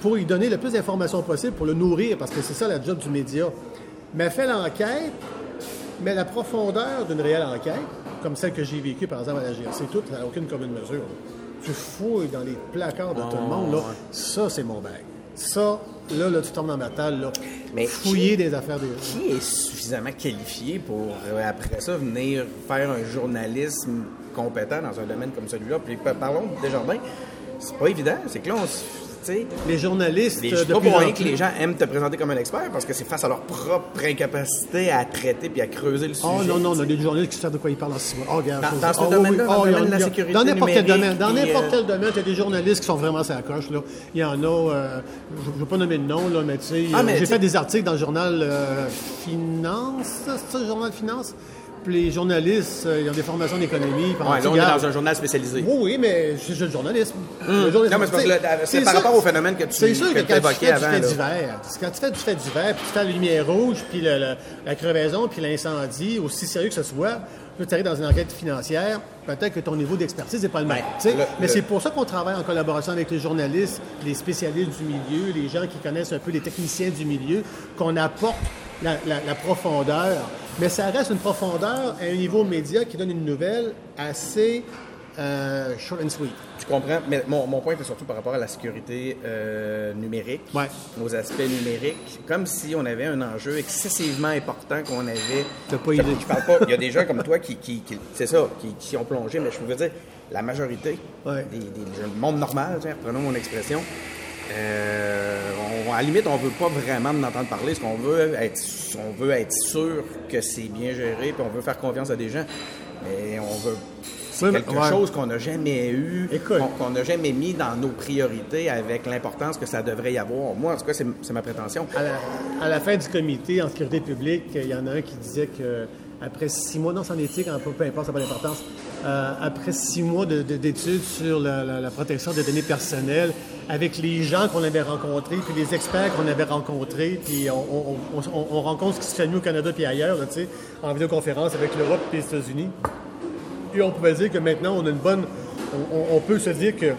S3: pour lui donner le plus d'informations possible pour le nourrir, parce que c'est ça la job du média. Mais elle fait l'enquête, mais la profondeur d'une réelle enquête, comme celle que j'ai vécue par exemple à la GRC, toute, n'a aucune commune mesure. Tu fouilles dans les placards de tout le monde, là. ça c'est mon bail. Ça, là, là, tu tombes dans ma table, là.
S2: Mais
S3: Fouiller des affaires des gens.
S2: Qui est suffisamment qualifié pour, euh, après ça, venir faire un journalisme compétent dans un domaine comme celui-là? Puis pa- parlons de Desjardins. C'est pas évident. C'est que là, on sais,
S3: Les journalistes,
S2: les-
S3: euh, de
S2: pas pour rien que les gens aiment te présenter comme un expert parce que c'est face à leur propre incapacité à traiter puis à creuser le sujet.
S3: Oh non, non, on a des journalistes qui savent de quoi ils parlent en six mois. Oh, regarde,
S2: Dans- dans ce
S3: Oh,
S2: domaine-là,
S3: oui,
S2: dans le
S3: oh,
S2: domaine
S3: il y
S2: de la sécurité
S3: Dans n'importe quel domaine. Dans n'importe
S2: euh,
S3: quel domaine, il y a des journalistes qui sont vraiment à la coche. Là. Il y en a, euh, je ne veux pas nommer de nom, là, mais tu sais,
S2: Ah,
S3: j'ai fait des articles dans le journal euh, Finance, c'est ça, le journal Finance? Les journalistes, euh, ils ont des formations d'économie. tu
S2: là, on est dans un journal spécialisé.
S3: Oui, oui, mais c'est le journalisme. Le
S2: Non,
S3: journalisme,
S2: mais c'est par rapport au phénomène que tu-
S3: C'est sûr
S2: que
S3: quand tu fais
S2: avant,
S3: du fait divers, c'est quand tu fais du fait divers, puis tu fais la lumière rouge, puis le- le- la crevaison, puis l'incendie, aussi sérieux que ce soit, tu arrives dans une enquête financière, peut-être que ton niveau d'expertise n'est pas le même.
S2: Le-
S3: mais c'est pour ça qu'on travaille en collaboration avec les journalistes, les spécialistes du milieu, les gens qui connaissent un peu les techniciens du milieu, qu'on apporte la, la- la profondeur. Mais ça reste une profondeur à un niveau média qui donne une nouvelle assez euh, short and sweet.
S2: Tu comprends, mais mon, mon point était surtout par rapport à la sécurité euh, numérique,
S3: Ouais.
S2: aux aspects numériques, comme si on avait un enjeu excessivement important qu'on avait.
S3: T'as pas idée.
S2: je parle pas. Il y a des gens comme toi qui, qui- qui- c'est ça, qui, qui ont plongé, mais je veux dire, la majorité
S3: Ouais.
S2: des, des- du monde normal, tiens, prenons mon expression. Euh, on- à la limite, on veut pas vraiment en entendre parler. Ce qu'on veut être, on veut être sûr que c'est bien géré, puis on veut faire confiance à des gens. Mais on veut, c'est
S3: Oui, mais-
S2: quelque
S3: ouais.
S2: chose qu'on n'a jamais eu, qu'on n'a jamais mis dans nos priorités avec l'importance que ça devrait y avoir. Moi, en tout cas, c'est ma prétention.
S3: À la, à la fin du comité en sécurité publique, il y en a un qui disait que après six mois, non, éthique, peu, peu importe, ça n'a pas d'importance, euh, après six mois de- de- d'études sur la, la- la protection des données personnelles, avec les gens qu'on avait rencontrés, puis les experts qu'on avait rencontrés, puis on, on- on- on- on rencontre ce qui se fait mieux au Canada puis ailleurs, là, en vidéoconférence avec l'Europe et les États-Unis. Et on pouvait dire que maintenant, on a une bonne. On, on- on peut se dire que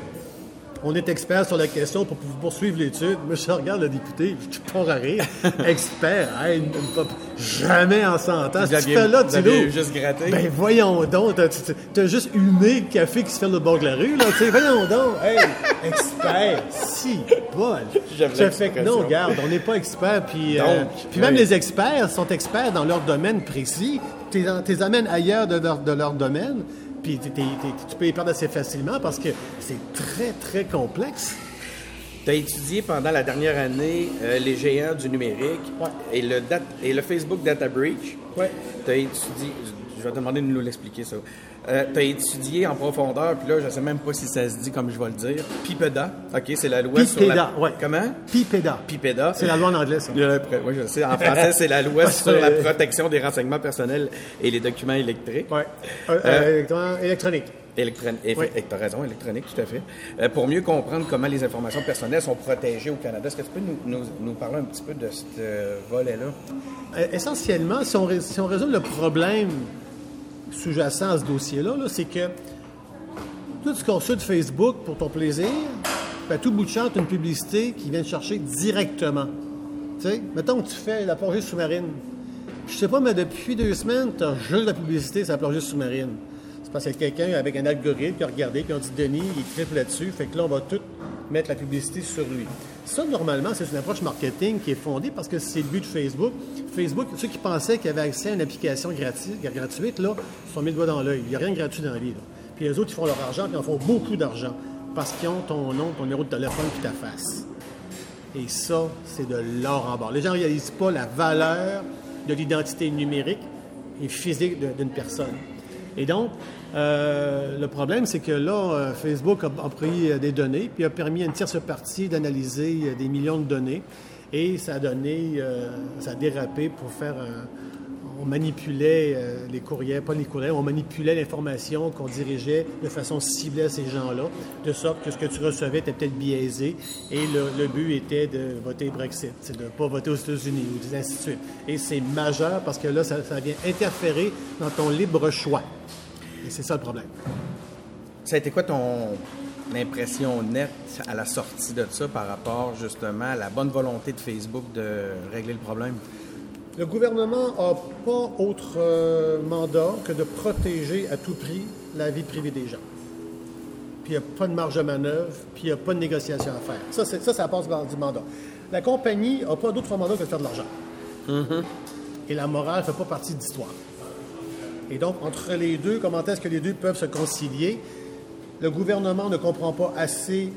S3: on est expert sur la question pour pour poursuivre l'étude. Moi, je regarde le député, je pars à rire. expert, hey, une- une- jamais en 100 ans.
S2: Vous
S3: Ce que tu fais là,
S2: aviez juste gratté.
S3: Ben voyons donc, t'as- t'as juste humé le café qui se fait le bord de la rue, là. Voyons donc, hey, expert, si, bol. Ça fait que non, regarde, on n'est pas expert, puis, euh, même les experts sont experts dans leur domaine précis. Tu les amènes ailleurs de leur, de leur domaine, puis tu peux les perdre assez facilement parce que c'est très, très complexe.
S2: Tu as étudié pendant la dernière année euh, les géants du numérique
S3: Ouais.
S2: et, le dat- et le Facebook Data Breach.
S3: Ouais.
S2: Tu as étudié, je vais te demander de nous l'expliquer ça. tu as étudié en profondeur, puis là, je sais même pas si ça se dit comme je vais le dire. PIPEDA, OK, c'est la loi sur
S3: PIPEDA,
S2: la...
S3: ouais.
S2: Comment?
S3: PIPEDA.
S2: PIPEDA.
S3: C'est la loi en anglais, ça.
S2: Oui, je sais. En français, c'est la loi sur la protection des renseignements personnels et les documents électriques.
S3: Ouais. Euh, euh, électron- électronique. Oui.
S2: Tu as raison, électronique, tout à fait. Euh, pour mieux comprendre comment les informations personnelles sont protégées au Canada, est-ce que tu peux nous, nous- nous parler un petit peu de ce euh, volet-là?
S3: Euh, Essentiellement, si on, si on résume le problème sous-jacent à ce dossier-là, là, c'est que tout ce qu'on consultes Facebook pour ton plaisir, ben, tout bout de champ, une publicité qui vient te chercher directement. Tu sais, mettons que tu fais la plongée sous-marine. Je sais pas, mais depuis deux semaines, tu as juste la publicité sur la plongée sous-marine. Parce a quelqu'un avec un algorithme qui a regardé, qui a dit Denis, il triple là-dessus, fait que là, on va tout mettre la publicité sur lui. Ça, normalement, c'est une approche marketing qui est fondée parce que c'est le but de Facebook. Facebook, ceux qui pensaient qu'ils avaient accès à une application gratuite, là, se sont mis le doigt dans l'œil. Il n'y a rien de gratuit dans la vie. Puis les autres, ils font leur argent, puis ils en font beaucoup d'argent parce qu'ils ont ton nom, ton numéro de téléphone, puis ta face. Et ça, c'est de l'or en barre. Les gens ne réalisent pas la valeur de l'identité numérique et physique d'une personne. Et donc, euh, le problème, c'est que là, euh, Facebook a, pris euh, des données, puis a permis à une tierce partie d'analyser des millions de données, et ça a donné, ça a dérapé pour faire on manipulait les courriels, pas les courriels, on manipulait l'information qu'on dirigeait de façon ciblée à ces gens-là, de sorte que ce que tu recevais était peut-être biaisé, et le, but était de voter Brexit, de ne pas voter aux États-Unis, ou des ainsi de suite. Et c'est majeur parce que là, ça vient interférer dans ton libre choix. Et c'est ça le problème.
S2: Ça a été quoi ton impression nette à la sortie de ça par rapport justement à la bonne volonté de Facebook de régler le problème?
S3: Le gouvernement n'a pas autre euh, mandat que de protéger à tout prix la vie privée des gens. Puis il n'y a pas de marge de manœuvre, puis il n'y a pas de négociation à faire. Ça, c'est, ça, ça passe par du mandat. La compagnie n'a pas d'autre mandat que de faire de l'argent. Et la morale ne fait pas partie de l'histoire. Et donc, entre les deux, comment est-ce que les deux peuvent se concilier? Le gouvernement ne comprend pas assez,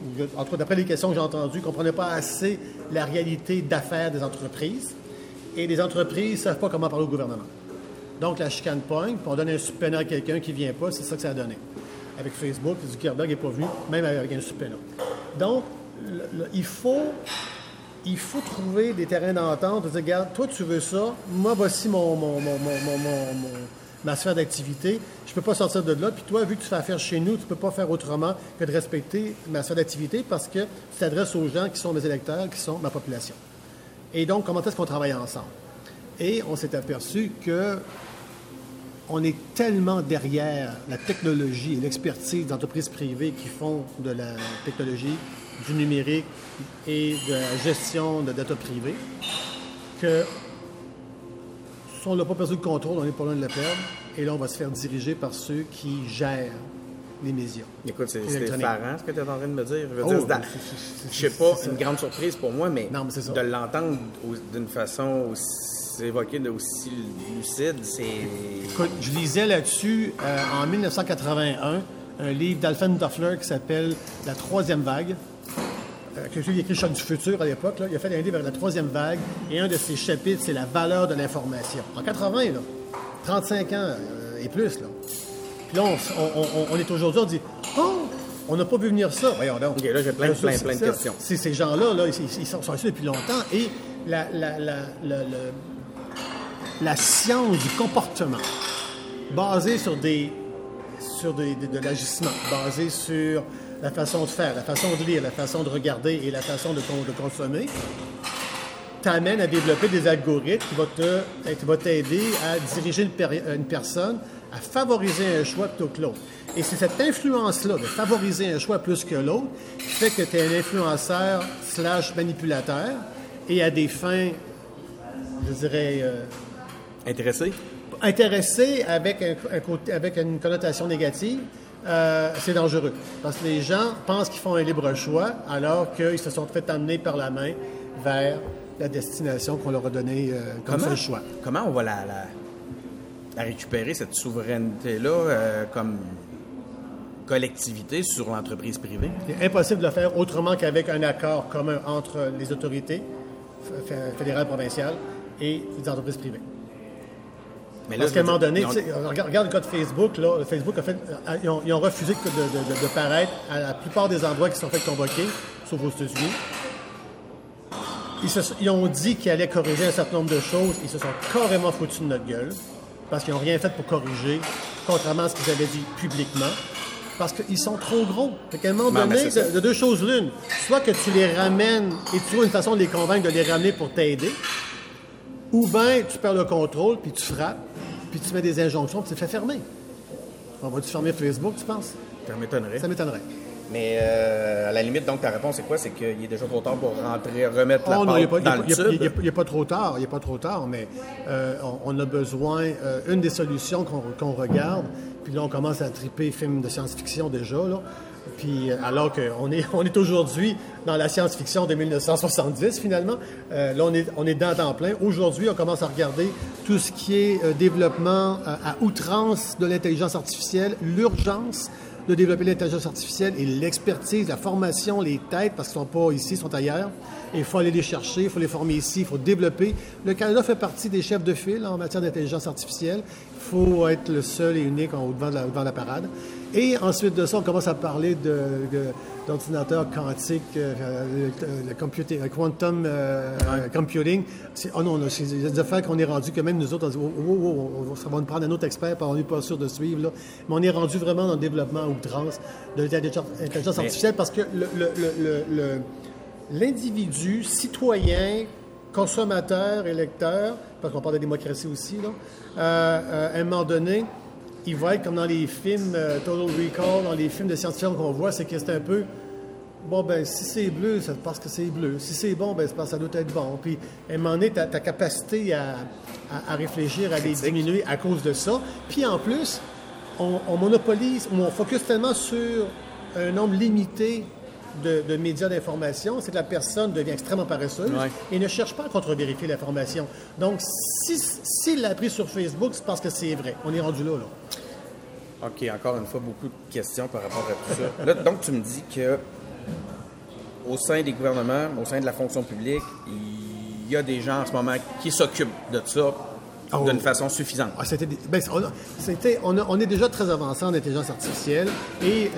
S3: d'après les questions que j'ai entendues, ne comprenait pas assez la réalité d'affaires des entreprises. Et les entreprises ne savent pas comment parler au gouvernement. Donc, la chicane pogne, puis on donne un subpoena à quelqu'un qui ne vient pas, c'est ça que ça a donné. Avec Facebook, Zuckerberg n'est pas venu, même avec un subpoena. Donc, il faut il faut trouver des terrains d'entente. De dire, regarde, toi, tu veux ça. Moi, voici mon- mon- mon- mon- ma sphère d'activité. Je ne peux pas sortir de là. Puis toi, vu que tu fais affaire chez nous, tu ne peux pas faire autrement que de respecter ma sphère d'activité parce que tu t'adresses aux gens qui sont mes électeurs, qui sont ma population. Et donc, comment est-ce qu'on travaille ensemble? Et on s'est aperçu que on est tellement derrière la technologie et l'expertise d'entreprises privées qui font de la technologie, du numérique et de la gestion de data privée que on n'a pas perdu le contrôle, on n'est pas loin de le perdre. Et là, on va se faire diriger par ceux qui gèrent les médias.
S2: Écoute, c'est effarant ce que tu es en train de me dire. Je veux
S3: Oh,
S2: dire, je sais pas,
S3: c'est
S2: une grande surprise pour moi, mais,
S3: Non,
S2: de l'entendre d'une façon aussi évoquée, aussi lucide, c'est.
S3: Écoute, je lisais là-dessus euh, en 1981 un livre d'Alfred Duffler qui s'appelle La troisième vague. Euh, que j'ai écrit Choc du futur à l'époque. Il a fait un livre avec la troisième vague et un de ses chapitres, c'est la valeur de l'information. En 80, là, 35 ans euh, et plus. Là. Puis là, on, on- on- on est aujourd'hui, on dit Oh, on n'a pas vu venir ça. Voyons donc.
S2: Ok, là, j'ai plein, plein, plein de questions.
S3: C'est ces gens-là, là, ils, ils sont, sont ici depuis longtemps. Et la, la- la- la- science du comportement, basée sur des sur des- de, de l'agissement, basée sur la façon de faire, la façon de lire, la façon de regarder et la façon de, con- de consommer, t'amène à développer des algorithmes qui vont te- qui vont t'aider à diriger une, personne, à favoriser un choix plutôt que l'autre. Et c'est cette influence-là de favoriser un choix plus que l'autre qui fait que tu es un influenceur slash manipulateur et à des fins, je dirais, euh,
S2: Intéressé?
S3: intéressé avec, un, un côté, avec une connotation négative, euh, c'est dangereux. Parce que les gens pensent qu'ils font un libre choix alors qu'ils se sont fait amener par la main vers la destination qu'on leur a donnée euh, comme seul choix.
S2: comment on va la, la- la récupérer, cette souveraineté-là, euh, comme collectivité sur l'entreprise privée?
S3: C'est impossible de le faire autrement qu'avec un accord commun entre les autorités fédérales, provinciales et les entreprises privées.
S2: Mais
S3: Parce qu'à un moment donné, regarde, le cas de Facebook, là. Facebook a fait, euh, ils, ont, ils ont refusé de, de- de- de paraître à la plupart des endroits qui se sont fait convoquer, sauf aux États-Unis. Ils, se- ils ont dit qu'ils allaient corriger un certain nombre de choses. Ils se sont carrément foutus de notre gueule parce qu'ils n'ont rien fait pour corriger, contrairement à ce qu'ils avaient dit publiquement. Parce qu'ils sont trop gros. Fait qu'à un moment donné, de, de deux choses l'une. Soit que tu les ramènes et tu trouves une façon de les convaincre de les ramener pour t'aider, ou bien tu perds le contrôle, puis tu frappes, puis tu mets des injonctions, puis tu te fais fermer. On va-tu fermer Facebook, tu penses?
S2: Ça m'étonnerait.
S3: Ça m'étonnerait.
S2: Mais euh, à la limite, donc, ta réponse, c'est quoi? C'est qu'il est déjà trop tard pour rentrer, remettre la
S3: Oh non, il n'est pas,
S2: dans
S3: il
S2: le
S3: pas- il est
S2: tube.
S3: pas- trop tard, il n'est pas trop tard, mais euh, on, on a besoin, euh, une des solutions qu'on qu'on regarde, puis là on commence à triper films de science-fiction déjà, là, puis euh, alors qu'on est, on est aujourd'hui dans la science-fiction de 1970 finalement, euh, là on est, on est dans temps plein. Aujourd'hui, on commence à regarder tout ce qui est euh, développement à outrance de l'intelligence artificielle, l'urgence de développer l'intelligence artificielle et l'expertise, la formation, les têtes, parce qu'ils ne sont pas ici, ils sont ailleurs. Il faut aller les chercher, il faut les former ici, il faut développer. Le Canada fait partie des chefs de file en matière d'intelligence artificielle. Il faut être le seul et unique au devant de la parade. Et ensuite de ça, on commence à parler de- de- d'ordinateurs quantiques, euh, euh, le, le computer- le quantum euh, computing. C'est- Oh non, c'est des affaires qu'on est rendu que même nous autres, on dit, oh, oh, oh, ça va nous prendre un autre expert, puis on n'est pas sûr de suivre. Là. Mais on est rendu vraiment dans le développement à outrance de l'intelligence intelligence artificielle parce que l'individu, citoyen, consommateur, électeur, parce qu'on parle de démocratie aussi, là, euh, à un moment donné, il va être comme dans les films euh, Total Recall, dans les films de science-fiction qu'on voit, c'est que c'est un peu bon, ben si c'est bleu, c'est parce que c'est bleu. Si c'est bon, ben c'est parce que ça doit être bon. Puis, à un moment donné, ta, ta capacité à, à- à réfléchir, à les diminuer à cause de ça. Puis, en plus, on, on monopolise, on focus tellement sur un nombre limité de, de médias d'information, c'est que la personne devient extrêmement paresseuse
S2: Ouais.
S3: et ne cherche pas à contre-vérifier l'information. Donc, si- s'il l'a pris sur Facebook, c'est parce que c'est vrai. On est rendu là, là.
S2: OK, encore une fois, beaucoup de questions par rapport à tout ça. Là, donc, tu me dis que au sein des gouvernements, au sein de la fonction publique, il y a des gens en ce moment qui s'occupent de ça
S3: Oh.
S2: d'une façon suffisante.
S3: Ah, c'était des- ben, on, a- c'était- on, a- on est déjà très avancé en intelligence artificielle et,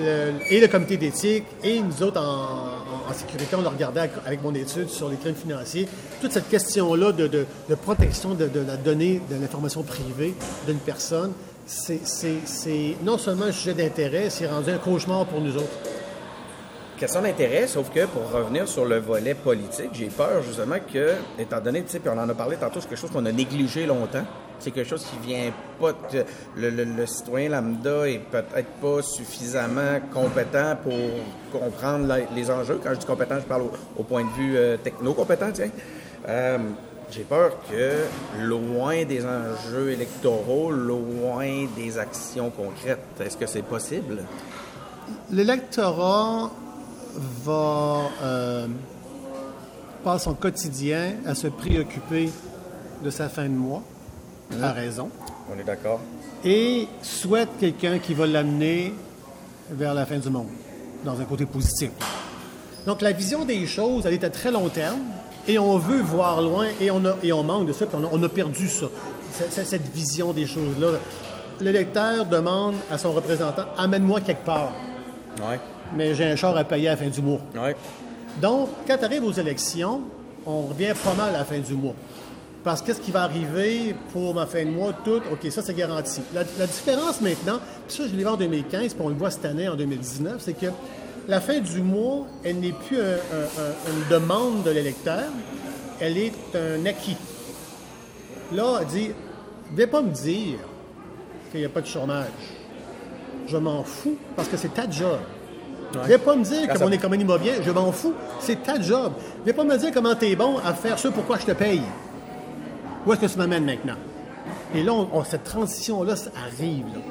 S3: et le comité d'éthique et nous autres en, sécurité, on a regardé avec, avec mon étude sur les crimes financiers, toute cette question-là de, de- de protection de, de la donnée, de l'information privée d'une personne, c'est, non seulement un sujet d'intérêt, c'est rendu un cauchemar pour nous autres.
S2: Question d'intérêt, sauf que pour revenir sur le volet politique, j'ai peur justement que, étant donné, tu sais, puis on en a parlé tantôt, c'est quelque chose qu'on a négligé longtemps. C'est quelque chose qui vient pas. le, citoyen lambda est peut-être pas suffisamment compétent pour comprendre les enjeux. Quand je dis compétent, je parle au, au point de vue euh, techno-compétent, tiens. Euh, j'ai peur que, loin des enjeux électoraux, loin des actions concrètes, est-ce que c'est possible?
S3: L'électorat va euh, passe son quotidien à se préoccuper de sa fin de mois, à raison,
S2: On est d'accord?
S3: et souhaite quelqu'un qui va l'amener vers la fin du monde, dans un côté positif. Donc la vision des choses, elle est à très long terme, et on veut voir loin, et on, a, et on manque de ça, puis on a, on a perdu ça, C'est- c'est cette vision des choses-là. L'électeur demande à son représentant, amène-moi quelque part,
S2: Ouais.
S3: mais j'ai un char à payer à la fin du mois.
S2: Ouais.
S3: Donc, quand tu arrives aux élections, on revient pas mal à la fin du mois. Parce que qu'est-ce qui va arriver pour ma fin de mois, tout, OK, ça c'est garanti. La, la différence maintenant, puis ça je l'ai vu en 2015, puis on le voit cette année en 2019, c'est que la fin du mois, elle n'est plus un- un- un- une demande de l'électeur, elle est un acquis. Là, elle dit, ne viens pas me dire qu'il n'y a pas de chômage. Je m'en fous parce que c'est ta job. Ne viens pas me dire que
S2: ça-
S3: mon économie va bien, je m'en fous. C'est ta job. Viens pas me dire comment tu es bon à faire ce pourquoi je te paye. Où est-ce que tu m'amènes maintenant? Et là, on- on- cette transition-là ça arrive. là.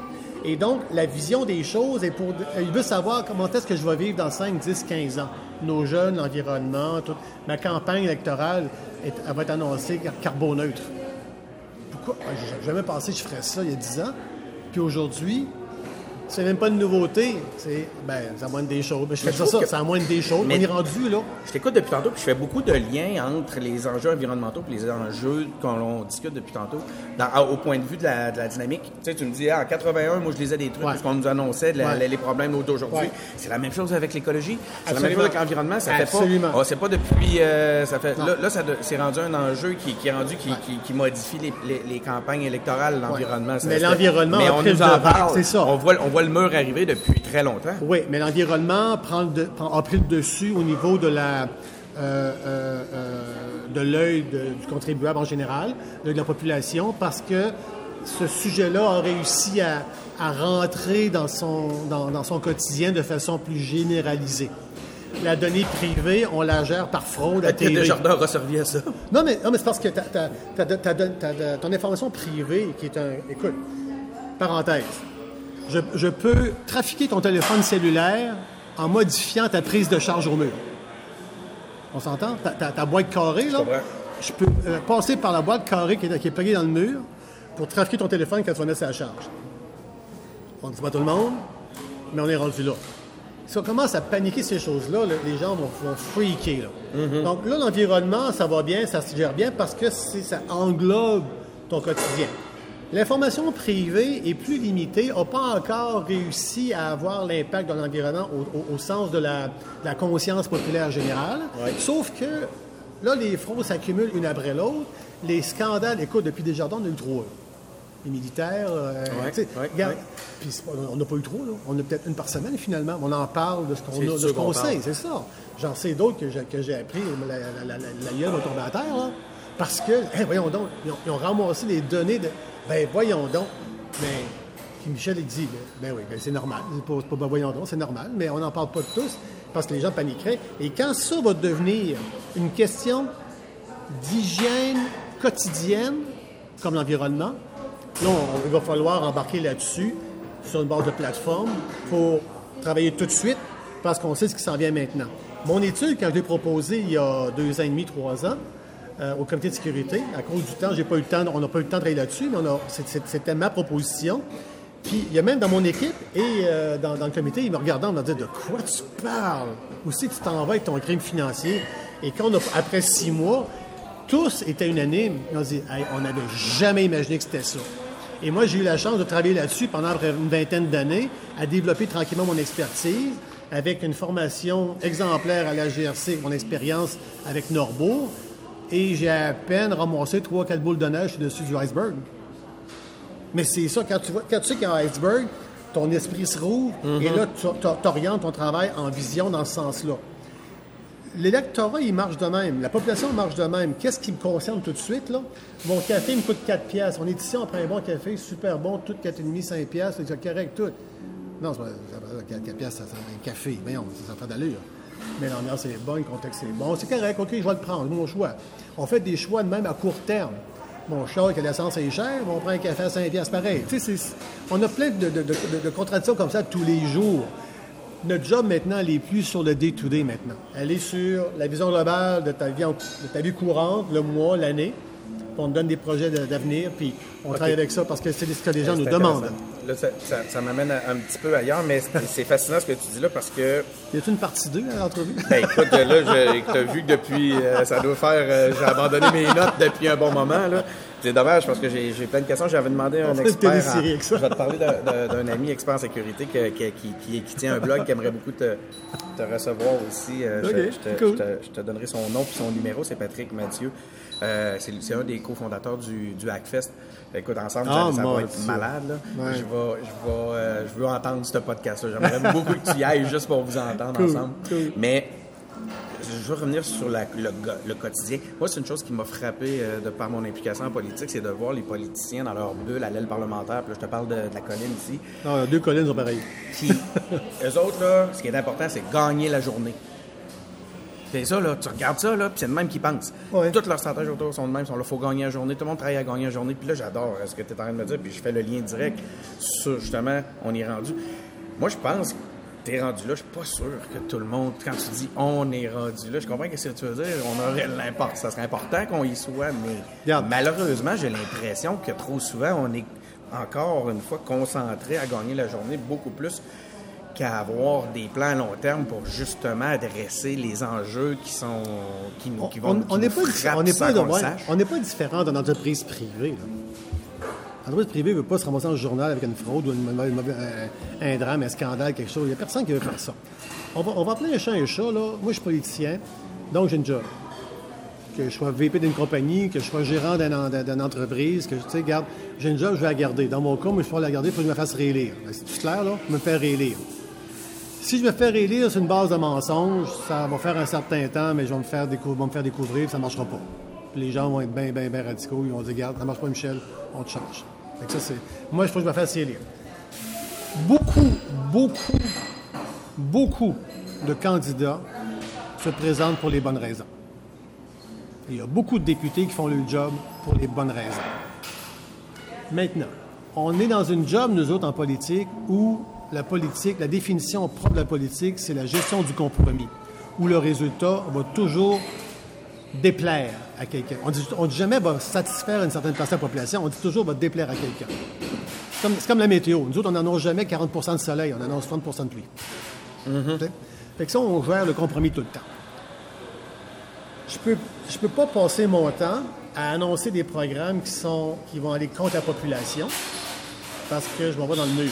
S3: Et donc, la vision des choses est pour. Il veut savoir comment est-ce que je vais vivre dans 5, 10, 15 ans. Nos jeunes, l'environnement, tout. Ma campagne électorale est- elle va être annoncée car- carboneutre. Pourquoi? Ah, J'ai jamais pensé que je ferais ça il y a 10 ans. Puis aujourd'hui, c'est même pas une nouveauté. C'est, ben, ça moindre des choses. Ben, je fais ça, ça,
S2: que-
S3: ça moindre des choses.
S2: Mais-
S3: On est rendu, là.
S2: Je t'écoute depuis tantôt, puis je fais beaucoup de liens entre les enjeux environnementaux et les enjeux qu'on discute depuis tantôt, dans- au point de vue de la, de la dynamique. Tu sais, tu me dis, ah, en 81, moi, je lisais des trucs,
S3: Ouais.
S2: parce qu'on nous annonçait de la-
S3: Ouais.
S2: les problèmes d'aujourd'hui.
S3: Ouais.
S2: C'est la même chose avec l'écologie. C'est la même chose avec l'environnement. Ça
S3: Absolument.
S2: fait pas. ah, c'est pas depuis. euh, ça fait,
S3: Non.
S2: là, c'est rendu un enjeu qui, qui est rendu, qui, qui, qui modifie les, les- les campagnes électorales, l'environnement.
S3: Mais l'environnement
S2: Mais on nous
S3: le
S2: en parle.
S3: c'est ça.
S2: On voit, on voit le mur arriver depuis très longtemps.
S3: Oui, mais l'environnement prend le de- prend- a pris le dessus au niveau de la euh, euh, euh, de l'œil du contribuable en général, de la population, parce que ce sujet-là a réussi à, à rentrer dans son, dans, dans son quotidien de façon plus généralisée. La donnée privée, on la gère par fraude à TV.
S2: Desjardins aura servi à ça?
S3: Non, mais, non, mais c'est parce que t'as de- t'as de- t'as de- ton information privée, qui est un. Écoute, parenthèse. Je, je peux trafiquer ton téléphone cellulaire en modifiant ta prise de charge au mur. On s'entend? Ta, ta- ta boîte carrée, là? Je peux euh, passer par la boîte carrée qui est, qui est payée dans le mur pour trafiquer ton téléphone quand tu vas mettre sa charge. On ne dit pas tout le monde, mais on est rendu là. Si on commence à paniquer ces choses-là, là, les gens vont, vont freaker. là. Donc là, l'environnement, ça va bien, ça se gère bien parce que ça englobe ton quotidien. L'information privée est plus limitée, n'a pas encore réussi à avoir l'impact dans l'environnement au, au- au sens de la, de la conscience populaire générale. Sauf que là, les fraudes s'accumulent une après l'autre. Les scandales, écoute, depuis Desjardins, on a eu trois. Les militaires, euh,
S2: Ouais,
S3: tu sais,
S2: ouais,
S3: regarde, on n'a pas eu trop, là. On a peut-être une par semaine, finalement. On en parle de ce qu'on
S2: C'est
S3: a- de
S2: sûr
S3: ce qu'on
S2: qu'on
S3: sait, c'est ça. J'en sais d'autres que j'ai, appris. La, la, la, la, la gueule va tomber à terre, là. Parce que, voyons donc, ils ont, ils ont ramassé les données de. Ben, voyons donc. Mais, puis Michel, il dit, ben, oui, ben, c'est normal. Pas ben, voyons donc, c'est normal. Mais on n'en parle pas de tous parce que les gens paniqueraient. Et quand ça va devenir une question d'hygiène quotidienne, comme l'environnement, là, on- il va falloir embarquer là-dessus, sur une base de plateforme, pour travailler tout de suite parce qu'on sait ce qui s'en vient maintenant. Mon étude, quand je l'ai proposée il y a deux ans et demi, trois ans, euh, au comité de sécurité, à cause du temps, j'ai pas eu le temps, on n'a pas eu le temps de travailler là-dessus, mais on c'était ma proposition. Puis il y a même dans mon équipe et euh, dans, le comité, ils me regardaient, on me disaient De quoi tu parles? Que tu t'en vas avec ton crime financier? Et quand on a, après six mois, tous étaient unanimes. Ont dit Hey, On n'avait jamais imaginé que c'était ça. Et moi, j'ai eu la chance de travailler là-dessus pendant une vingtaine d'années, à développer tranquillement mon expertise avec une formation exemplaire à la GRC, mon expérience avec Norbourg. Et j'ai à peine ramassé trois, quatre boules de neige dessus du iceberg. Mais c'est ça, quand tu, vois, quand tu sais qu'il y a un iceberg, ton esprit se rouvre et là, tu orientes ton travail en vision dans ce sens-là. L'électorat, il marche de même. La population marche de même. Qu'est-ce qui me concerne tout de suite, là? Mon café me coûte 4 piastres. On est ici, on prend un bon café, super bon, tout 4,5, 5 piastres, c'est correct, tout. Non, c'est pas, ça- 4 piastres, ça, ça un café. Voyons, ça, ça fait d'allure. Mais l'ambiance est bonne, le contexte est bon. C'est correct, OK, je vais le prendre, mon choix. On fait des choix de même à court terme. Mon char, que l'essence est chère, on prend un café à 5 piastres pareil. On a plein de, contradictions comme ça tous les jours. Notre job maintenant, elle est plus sur le day-to-day maintenant. Elle est sur la vision globale de ta vie, de ta vie courante, le mois, l'année. On donne des projets d'avenir, puis on travaille avec ça parce que c'est ce que les gens nous demandent.
S2: Là, ça, ça- ça m'amène un, petit peu ailleurs, mais c'est fascinant ce que tu dis là parce que,
S3: Y a-t-il une partie 2 à l'entrevue?
S2: ben écoute, là, tu as vu que depuis, euh, ça doit faire, euh, j'ai abandonné mes notes depuis un bon moment. là. C'est dommage parce que j'ai plein de questions. J'avais demandé à un expert. en- je vais te parler d'un- ami expert en sécurité que- que- qui, qui- qui tient un blog qui aimerait beaucoup te, te recevoir aussi. Euh, je, te,
S3: cool.
S2: je te- je te donnerai son nom puis son numéro. C'est Patrick Mathieu. Euh, c'est un des cofondateurs du, du Hackfest. Écoute, ensemble,
S3: Ah,
S2: ça, va être
S3: Dieu.
S2: malade. là.
S3: Ouais.
S2: Je, vais, je, vais, euh, je veux entendre ce podcast-là. J'aimerais beaucoup que tu y ailles juste pour vous entendre
S3: Cool,
S2: ensemble.
S3: cool.
S2: Mais je veux revenir sur la- le, quotidien. Moi, c'est une chose qui m'a frappé euh, de par mon implication en politique, c'est de voir les politiciens dans leur bulle à l'aile parlementaire. Puis là, je te parle de, de la colline ici.
S3: Non, deux collines sont pareilles.
S2: Puis, eux autres, là, ce qui est important, c'est gagner la journée. C'est ça, là, tu regardes ça, là, puis c'est le même qui pense.
S3: Ouais.
S2: Toutes leurs stratégies autour sont de même, sont là, faut gagner la journée. Tout le monde travaille à gagner la journée. Puis là, j'adore ce que tu es en train de me dire, puis je fais le lien direct sur, justement, on est rendu. Moi, je pense que tu es rendu là, je suis pas sûr que tout le monde, quand tu dis on est rendu là, je comprends ce que tu veux dire, on aurait l'importe, ça serait important qu'on y soit, mais malheureusement, j'ai l'impression que trop souvent, on est encore une fois concentré à gagner la journée beaucoup plus qu'à avoir des plans à long terme pour justement adresser les enjeux qui sont qui nous qui vont
S3: On- n'est pas, on n'est pas, ouais, différent d'une entreprise privée. L'entreprise privée ne veut pas se ramasser dans le journal avec une fraude ou une mauvaise- un, drame, un scandale, quelque chose. Il n'y a personne qui veut faire ça. On va, on va appeler un chat un chat. Là. Moi, je suis politicien, donc j'ai une job. Que je sois VP d'une compagnie, que je sois gérant d'un- d'un- d'une entreprise, que tu sais, garde, j'ai une job, je vais la garder. Dans mon cas, moi, je peux la garder, il faut que je me fasse réélire. Ben, C'est tout clair, là? Je me fais réélire. Si je me fais réélire sur une base de mensonges, ça va faire un certain temps, mais je vais me faire, décou- vont me faire découvrir, ça ne marchera pas. Les gens vont être bien, bien, bien radicaux. Ils vont dire, regarde, ça ne marche pas, Michel, on te change. Fait que ça, c'est... Moi, je faut que je me fasse réélire. Beaucoup, beaucoup, beaucoup de candidats se présentent pour les bonnes raisons. Il y a beaucoup de députés qui font le job pour les bonnes raisons. Maintenant, on est dans une job, nous autres, en politique, où la politique, la définition propre de la politique, c'est la gestion du compromis, où le résultat va toujours déplaire à quelqu'un. On dit, on dit jamais va satisfaire une certaine partie de la population, on dit toujours va déplaire à quelqu'un. C'est comme, la météo. Nous autres, on n'annonce jamais 40% de soleil, on annonce 30% de pluie. T'sais? Fait que ça, on gère le compromis tout le temps. Je peux, je peux pas passer mon temps à annoncer des programmes qui, sont, qui vont aller contre la population parce que je m'en vais dans le mur.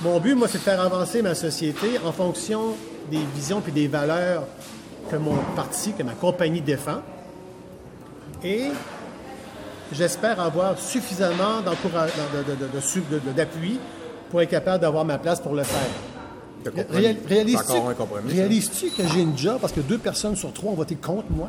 S3: Mon but, moi, c'est de faire avancer ma société en fonction des visions et des valeurs que mon parti, que ma compagnie défend. Et j'espère avoir suffisamment d'appui pour être capable d'avoir ma place pour le faire. Réalises-tu que j'ai une job parce que deux personnes sur trois ont voté contre moi?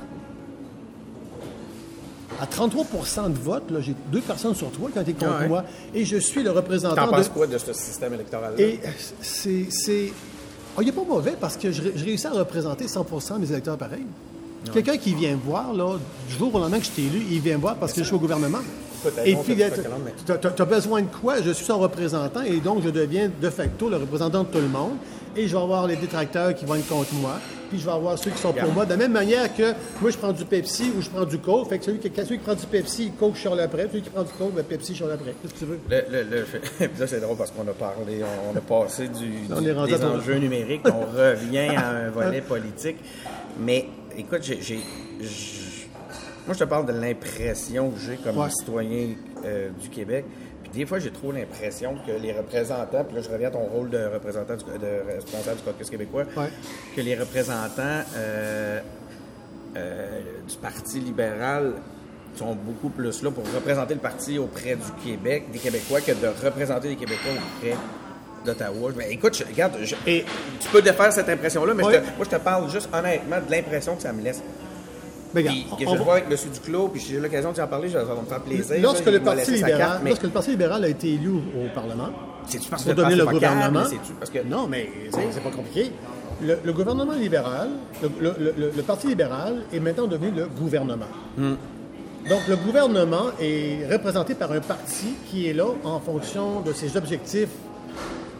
S3: À 33% de vote, j'ai deux personnes sur trois qui ont été contre
S2: Ah ouais.
S3: moi et je suis le représentant
S2: T'en
S3: de...
S2: penses quoi de ce système électoral-là?
S3: Et c'est... Oh, il n'est pas mauvais parce que je réussis à représenter 100% de mes électeurs pareils. Quelqu'un qui vient me voir, là, du jour au lendemain que je t'ai élu, il vient me voir parce que je suis au gouvernement. Et puis, tu as, besoin de quoi? Je suis son représentant et donc je deviens de facto le représentant de tout le monde. Et je vais avoir les détracteurs qui vont être contre moi. Puis je vais avoir ceux qui sont pour moi. De la même manière que moi, je prends du Pepsi ou je prends du Coke. Fait que celui qui, celui qui prend du Pepsi, Coke, je suis l'après. Celui qui prend du Coke, ben, Pepsi, je suis l'après. Qu'est-ce que tu veux?
S2: Le, le, là, c'est drôle parce qu'on a parlé, on, a passé du, des enjeux numériques. on revient à un volet politique. Mais écoute, j'ai moi, je te parle de l'impression que j'ai comme citoyen euh, du Québec. Puis des fois, j'ai trop l'impression que les représentants, puis là, je reviens à ton rôle de représentant du, de responsable du caucus québécois, que les représentants euh, euh, du Parti libéral sont beaucoup plus là pour représenter le parti auprès du Québec, des Québécois, que de représenter les Québécois auprès d'Ottawa. Mais écoute, regarde, et tu peux défaire cette impression-là, mais moi, je te parle juste honnêtement de l'impression que ça me laisse. Mais regarde, puis, je vois avec M. Duclos, puis j'ai eu l'occasion d'y en parler, ça va me faire plaisir.
S3: Lorsque, le, Parti libéral, lorsque le Parti libéral a été élu au Parlement, pour donner le gouvernement, parce que... non, mais c'est pas compliqué. Le, gouvernement libéral, le, Parti libéral est maintenant devenu le gouvernement. Hmm. Donc, le gouvernement est représenté par un parti qui est là en fonction de ses objectifs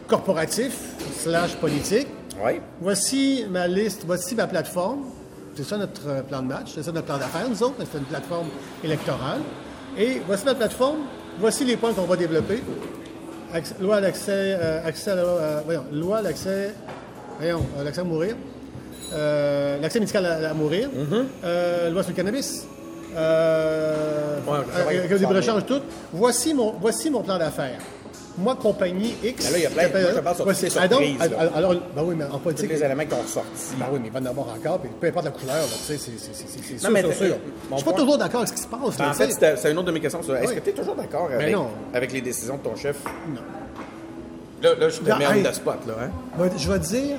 S3: corporatifs slash politiques.
S2: Oui.
S3: Voici ma liste, voici ma plateforme. C'est ça notre euh, plan de match, c'est ça notre plan d'affaires, nous autres. C'est une plateforme électorale. Et voici notre plateforme, voici les points qu'on va développer. loi à l'accès, euh, accès à euh, voyons, loi à l'accès, voyons, l'accès à mourir, l'accès médical à, mourir, mm-hmm. loi sur le cannabis, euh, ouais, avec, tout. Voici mon, voici mon plan d'affaires moi, compagnie X.
S2: Mais là, il y a plein. Moi, je parle sur toutes les surprises.
S3: Alors, alors, ben oui, mais en politique.
S2: Tous les éléments qui ont ressorti.
S3: Ben oui, mais il va en avoir encore, puis peu importe la couleur, tu sais, c'est sûr, mais, sûr, sûr. Je suis pas toujours d'accord avec ce qui se passe.
S2: Ben, en fait, c'est une autre de mes questions. Est-ce que tu es toujours d'accord avec, avec les décisions de ton chef?
S3: Non.
S2: Là, là je te mets de spot, là. Hein?
S3: Je vais dire,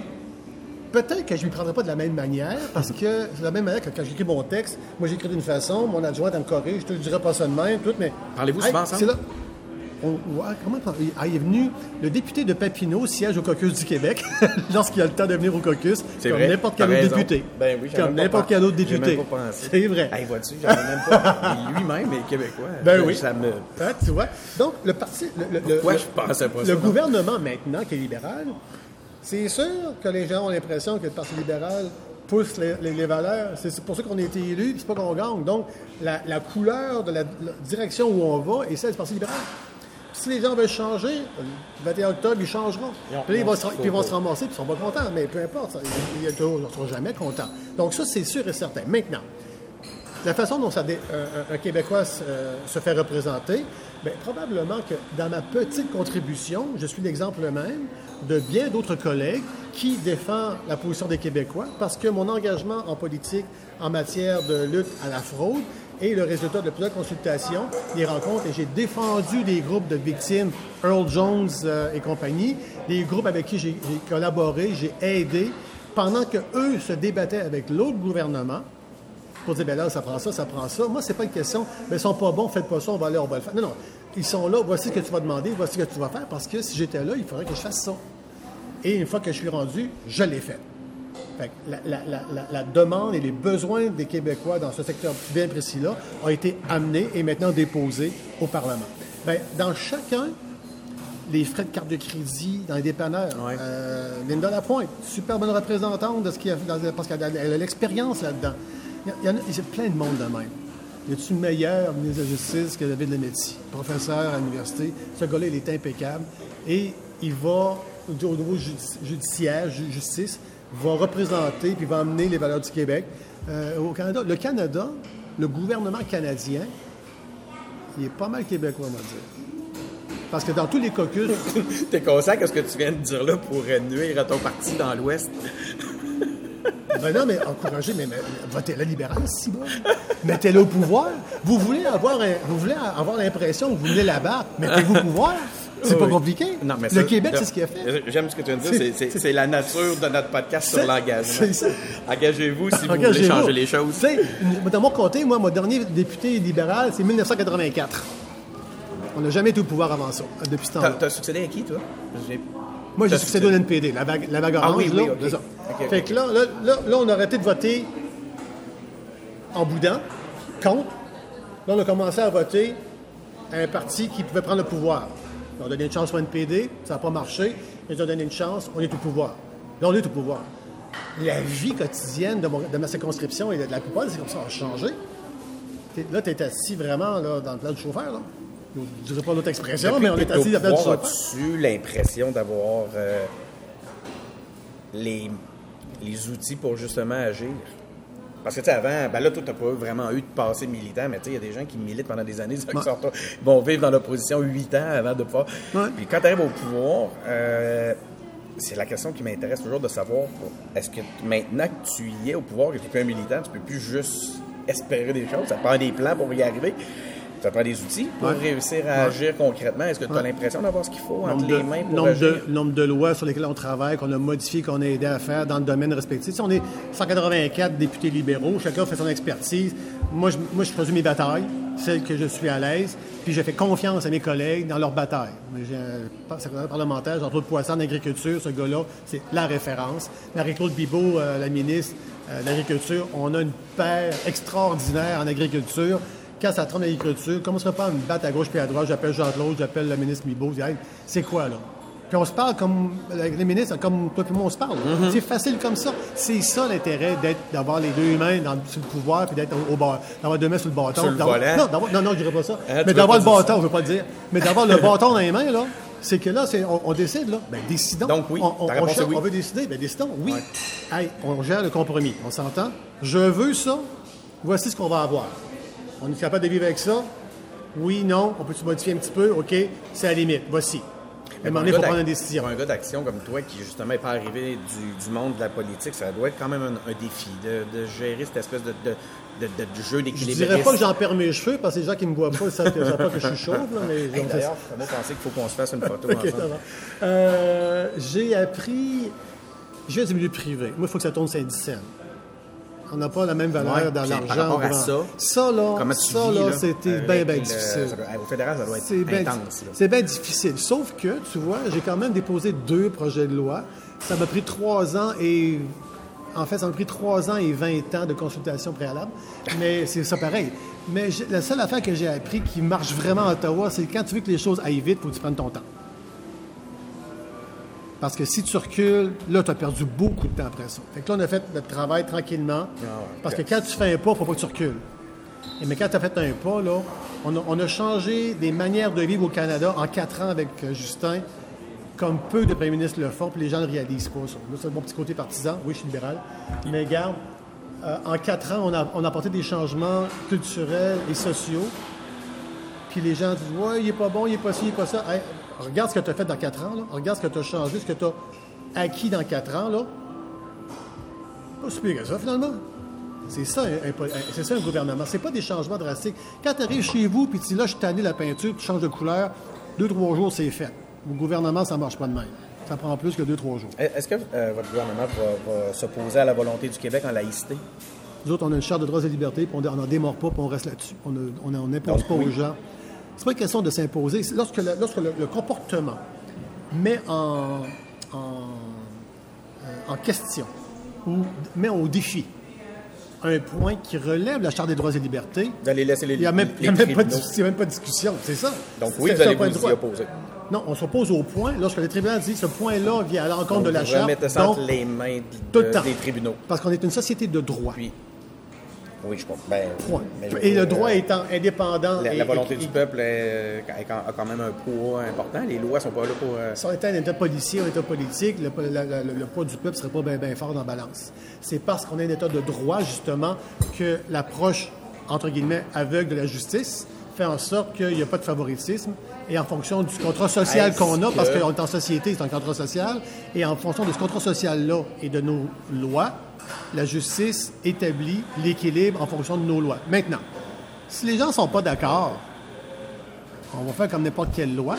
S3: peut-être que je ne m'y prendrai pas de la même manière, parce que c'est de la même manière que quand j'écris mon texte, moi j'écris d'une façon, mon adjoint elle me corrige, je te le dirai pas ça de même, tout, mais.
S2: Parlez-vous souvent ensemble?
S3: Comment ah, il est venu, le député de Papineau siège au caucus du Québec lorsqu'il a le temps de venir au caucus, comme n'importe quel autre député.
S2: Ben oui,
S3: comme n'importe quel autre député. C'est vrai.
S2: Hey, vois-tu, j'en ai même pas. Lui-même est québécois.
S3: Ben oui.
S2: Ça me...
S3: Ah, tu vois. Donc, le parti. Le, le,
S2: Pourquoi je pensais pas
S3: Le gouvernement, maintenant, qui est libéral, c'est sûr que les gens ont l'impression que le Parti libéral pousse les, valeurs. C'est pour ça qu'on a été élu, c'est pas qu'on gagne. Donc, la, couleur de la, direction où on va est celle du Parti libéral si les gens veulent changer, le 21 octobre, ils changeront. puis ils vont, se, ils vont se ramasser, puis ils ne sont pas contents, mais peu importe, ils ne seront jamais contents. Donc ça, c'est sûr et certain. Maintenant, la façon dont ça, un, Québécois euh, se, fait représenter, bien, probablement que dans ma petite contribution, je suis l'exemple même de bien d'autres collègues qui défendent la position des Québécois parce que mon engagement en politique en matière de lutte à la fraude et le résultat de plusieurs consultations, des rencontres, et j'ai défendu des groupes de victimes, Earl Jones euh, et compagnie, des groupes avec qui j'ai collaboré, j'ai aidé, pendant que eux se débattaient avec l'autre gouvernement pour dire, ben là, ça prend ça, ça prend ça. Moi, c'est pas une question, mais ils sont pas bons, faites pas ça, on va aller, on va le faire. Non, non. Ils sont là, voici ce que tu vas demander, voici ce que tu vas faire, parce que si j'étais là, il faudrait que je fasse ça. Et une fois que je suis rendu, je l'ai fait la, demande et les besoins des Québécois dans ce secteur bien précis-là ont été amenés et maintenant déposés au Parlement. Bien, dans chacun, les frais de carte de crédit dans les dépanneurs. Euh, Linda Lapointe, super bonne représentante de ce qu'il a parce qu'elle a l'expérience là-dedans. Il y, a, plein de monde de même. Y a-t-il une meilleure ministre de la Justice que David Lemetti, professeur à l'université? Ce gars-là, il est impeccable. Et il va, au niveau judiciaire, justice, va représenter puis va amener les valeurs du Québec euh, au Canada. Le Canada, le gouvernement canadien, il est pas mal québécois, on va dire. Parce que dans tous les caucus.
S2: T'es conscient que ce que tu viens de dire là pourrait nuire à ton parti dans l'Ouest?
S3: ben non, mais encouragez, mais, votez-le libéral, si Mettez-le au pouvoir. Vous voulez avoir, vous voulez avoir l'impression que vous venez là-bas, mettez-vous au pouvoir. C'est pas compliqué. Non, mais le Québec, c'est ce qu'il a fait.
S2: J'aime ce que tu viens de dire. C'est la nature de notre podcast sur l'engagement. Engagez-vous si vous voulez changer les choses.
S3: dans mon comté, moi, mon dernier député libéral, c'est 1984. On n'a jamais été au pouvoir avant ça, depuis ce temps-là.
S2: T'as succédé à qui, toi?
S3: Moi, j'ai succédé au NPD, la vague, la vague orange. Ah oui, oui, là, Fait que là, là, là, on a arrêté de voter en boudin, contre. Là, on a commencé à voter à un parti qui pouvait prendre le pouvoir. Ils ont donné une chance au NPD, ça n'a pas marché. Ils ont donné une chance, on est au pouvoir. Là, on est au pouvoir. La vie quotidienne de, mon- de ma circonscription et de la plupart des circonscriptions a changé. Là, tu es assis vraiment là, dans le plan du chauffeur. Là. Je ne dirais pas l'autre expression, mais on est assis dans le plan du chauffeur.
S2: As-tu l'impression d'avoir euh, les, les outils pour justement agir? Parce que, tu sais, avant, ben là, toi, t'as pas vraiment eu de passé militant, mais tu sais, il y a des gens qui militent pendant des années, qui
S3: Ouais.
S2: sortent, ils vont vivre dans l'opposition huit ans avant de pouvoir.
S3: Ouais.
S2: Puis quand tu arrives au pouvoir, euh, c'est la question qui m'intéresse toujours de savoir, est-ce que maintenant que tu y es au pouvoir, que tu n'es plus un militant, tu peux plus juste espérer des choses, ça prend des plans pour y arriver. Ça prend des outils pour
S3: Ouais.
S2: réussir à agir concrètement. Est-ce que tu as l'impression d'avoir ce qu'il faut entre
S3: nombre
S2: les
S3: de,
S2: mains pour
S3: nombre
S2: agir?
S3: de, nombre de lois sur lesquelles on travaille, qu'on a modifiées, qu'on a aidé à faire dans le domaine respectif. Sais, on est 184 députés libéraux, chacun fait son expertise. Moi, je, moi, je choisis mes batailles, celles que je suis à l'aise, puis je fais confiance à mes collègues dans leurs batailles. J'ai un secrétaire parlementaire, Jean-Claude Poisson en agriculture, ce gars-là, c'est la référence. Marie-Claude Bibeau, euh, la ministre euh, de l'Agriculture, on a une paire extraordinaire en agriculture quand ça trompe l'agriculture, comment se pas à me battre à gauche puis à droite, j'appelle Jean-Claude, j'appelle le ministre Mibo, je dis, Hey, c'est quoi là? Puis on se parle comme les ministres, comme toi et moi, on se parle.
S2: Mm-hmm.
S3: C'est facile comme ça. C'est ça l'intérêt d'être, d'avoir les deux mains dans, sur le pouvoir puis d'être au, au bas- d'avoir deux mains sur le bâton.
S2: Sur le volant?
S3: Non, non, non, je dirais pas ça.
S2: Ah, tu
S3: mais d'avoir le bâton, je veux pas le dire. Mais d'avoir le bâton dans les mains, là, c'est que là, on, on décide, là. Ben, décidons.
S2: Donc, oui.
S3: On, on-
S2: Ta
S3: on cherche-
S2: oui.
S3: on veut décider, ben, décidons, oui. Hey, on gère le compromis. On s'entend? Je veux ça. Voici ce qu'on va avoir. On est capable de vivre avec ça? Oui, non. On peut-tu modifier un petit peu? OK. C'est à la limite. Voici. Mais à un moment donné, il faut prendre une décision.
S2: Un gars d'action comme toi, qui justement n'est pas arrivé du, du monde de la politique, ça doit être quand même un, un défi de, de gérer cette espèce de, de, de, de- de jeu
S3: Je
S2: d'équilibre.
S3: dirais pas que j'en perds mes cheveux, parce que les gens qui me voient pas, ils savent pas que je suis chauve, là, mais
S2: Hey, D'ailleurs, ça m'a pensé qu'il faut qu'on se fasse une photo ensemble.
S3: Euh, j'ai appris. Je viens du milieu privé. Moi, il faut que ça tourne 50 cents. On n'a pas la même valeur
S2: Ouais,
S3: dans l'argent.
S2: par ça,
S3: Ça, là, ça, là,
S2: là,
S3: c'était bien, bien
S2: le-
S3: difficile.
S2: au fédéral, ça doit être
S3: C'est bien,
S2: intense.
S3: c'est bien difficile. Sauf que, tu vois, j'ai quand même déposé deux projets de loi. Ça m'a pris trois ans et. En fait, ça m'a pris trois ans et 20 ans de consultation préalable. Mais c'est ça pareil. Mais la seule affaire que j'ai appris qui marche vraiment à Ottawa, c'est quand tu veux que les choses aillent vite, il faut que tu prennes ton temps. Parce que si tu recules, là, tu as perdu beaucoup de temps après ça. Fait que là, on a fait notre travail tranquillement. Parce que quand tu fais un pas, il ne faut pas que tu recules. Et mais quand tu as fait un pas, là, on a, on a changé des manières de vivre au Canada en quatre ans avec euh, Justin, comme peu de premiers ministres le font, puis les gens ne le réalisent pas. Ça. Là, c'est mon petit côté partisan. Oui, je suis libéral. Mais regarde, euh, en quatre ans, on a, on a apporté des changements culturels et sociaux. Puis les gens disent Ouais, il n'est pas bon, il n'est pas ci, il n'est pas ça. Hey, regarde ce que tu as fait dans quatre ans. Là. Regarde ce que tu as changé, ce que tu as acquis dans quatre ans. Là. Pas si pire que ça, finalement. C'est ça, un, ça un gouvernement. C'est pas des changements drastiques. Quand tu arrives chez vous, puis tu dis là, je tanné la peinture, tu changes de couleur, deux, trois jours, c'est fait. Au gouvernement, ça marche pas de même. Ça prend plus que deux, trois jours.
S2: Est-ce que euh, votre gouvernement va, va s'opposer à la volonté du Québec en laïcité?
S3: Nous autres, on a une charte de droits et libertés, puis on n'en démord pas, puis on reste là-dessus. On n'impose pas
S2: oui.
S3: aux gens. C'est pas une question de s'imposer. Lorsque, le, lorsque le- le comportement met en, en, en question ou met au défi un point qui relève la charte des droits et libertés,
S2: D'aller laisser les
S3: il n'y a, même,
S2: les
S3: il y a même pas de, même pas de discussion. C'est ça.
S2: Donc oui, vous allez vous y opposer.
S3: Non, on s'oppose au point lorsque le tribunal dit ce point-là vient à l'encontre de la charte.
S2: ça entre les mains de- des tribunaux.
S3: Parce qu'on est une société de droit.
S2: Puis, oui, je comprends. Ben,
S3: Point.
S2: je
S3: Et le droit
S2: euh,
S3: étant indépendant.
S2: La,
S3: et-
S2: la volonté
S3: et-
S2: du peuple est- a quand même un poids important. Les lois sont pas là pour. euh,
S3: Si on était un État policier, un État politique, le, la- la- le poids du peuple serait pas bien fort dans la balance. C'est parce qu'on est un État de droit, justement, que l'approche, entre guillemets, aveugle de la justice fait en sorte qu'il n'y a pas de favoritisme. Et en fonction du contrat social qu'on a, parce qu'on est en société, c'est un contrat social, et en fonction de ce contrat social-là et de nos lois, la justice établit l'équilibre en fonction de nos lois. Maintenant, si les gens ne sont pas d'accord, on va faire comme n'importe quelle loi.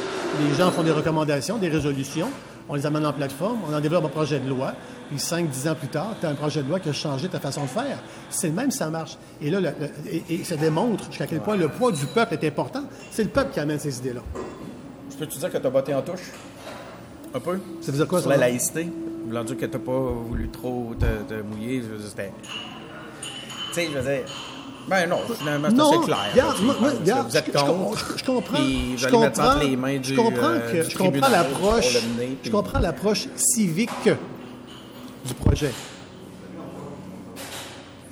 S3: Les gens font des recommandations, des résolutions. On les amène en plateforme, on en développe un projet de loi. Puis 5 dix ans plus tard, tu as un projet de loi qui a changé ta façon de faire. C'est le même, ça marche. Et là, le- le- et, et ça démontre jusqu'à quel point le poids du peuple est important. C'est le peuple qui amène ces idées-là.
S2: Tu peux-tu dire que tu as botté en touche? Un peu?
S3: Ça veut dire quoi,
S2: Sur
S3: ça?
S2: la laïcité? Voulant dire que tu pas voulu trop te, te mouiller. je veux dire, c'était- Tu sais, je veux dire, Ben non, finalement, c'est clair.
S3: regarde,
S2: Je
S3: moi- regarde,
S2: vous êtes
S3: je- je
S2: contre.
S3: comprends- je comprends-
S2: puis
S3: je comprends-
S2: les mains
S3: je
S2: du,
S3: comprends
S2: euh,
S3: que-
S2: du
S3: je comprends l'approche, je comprends l'approche civique du projet.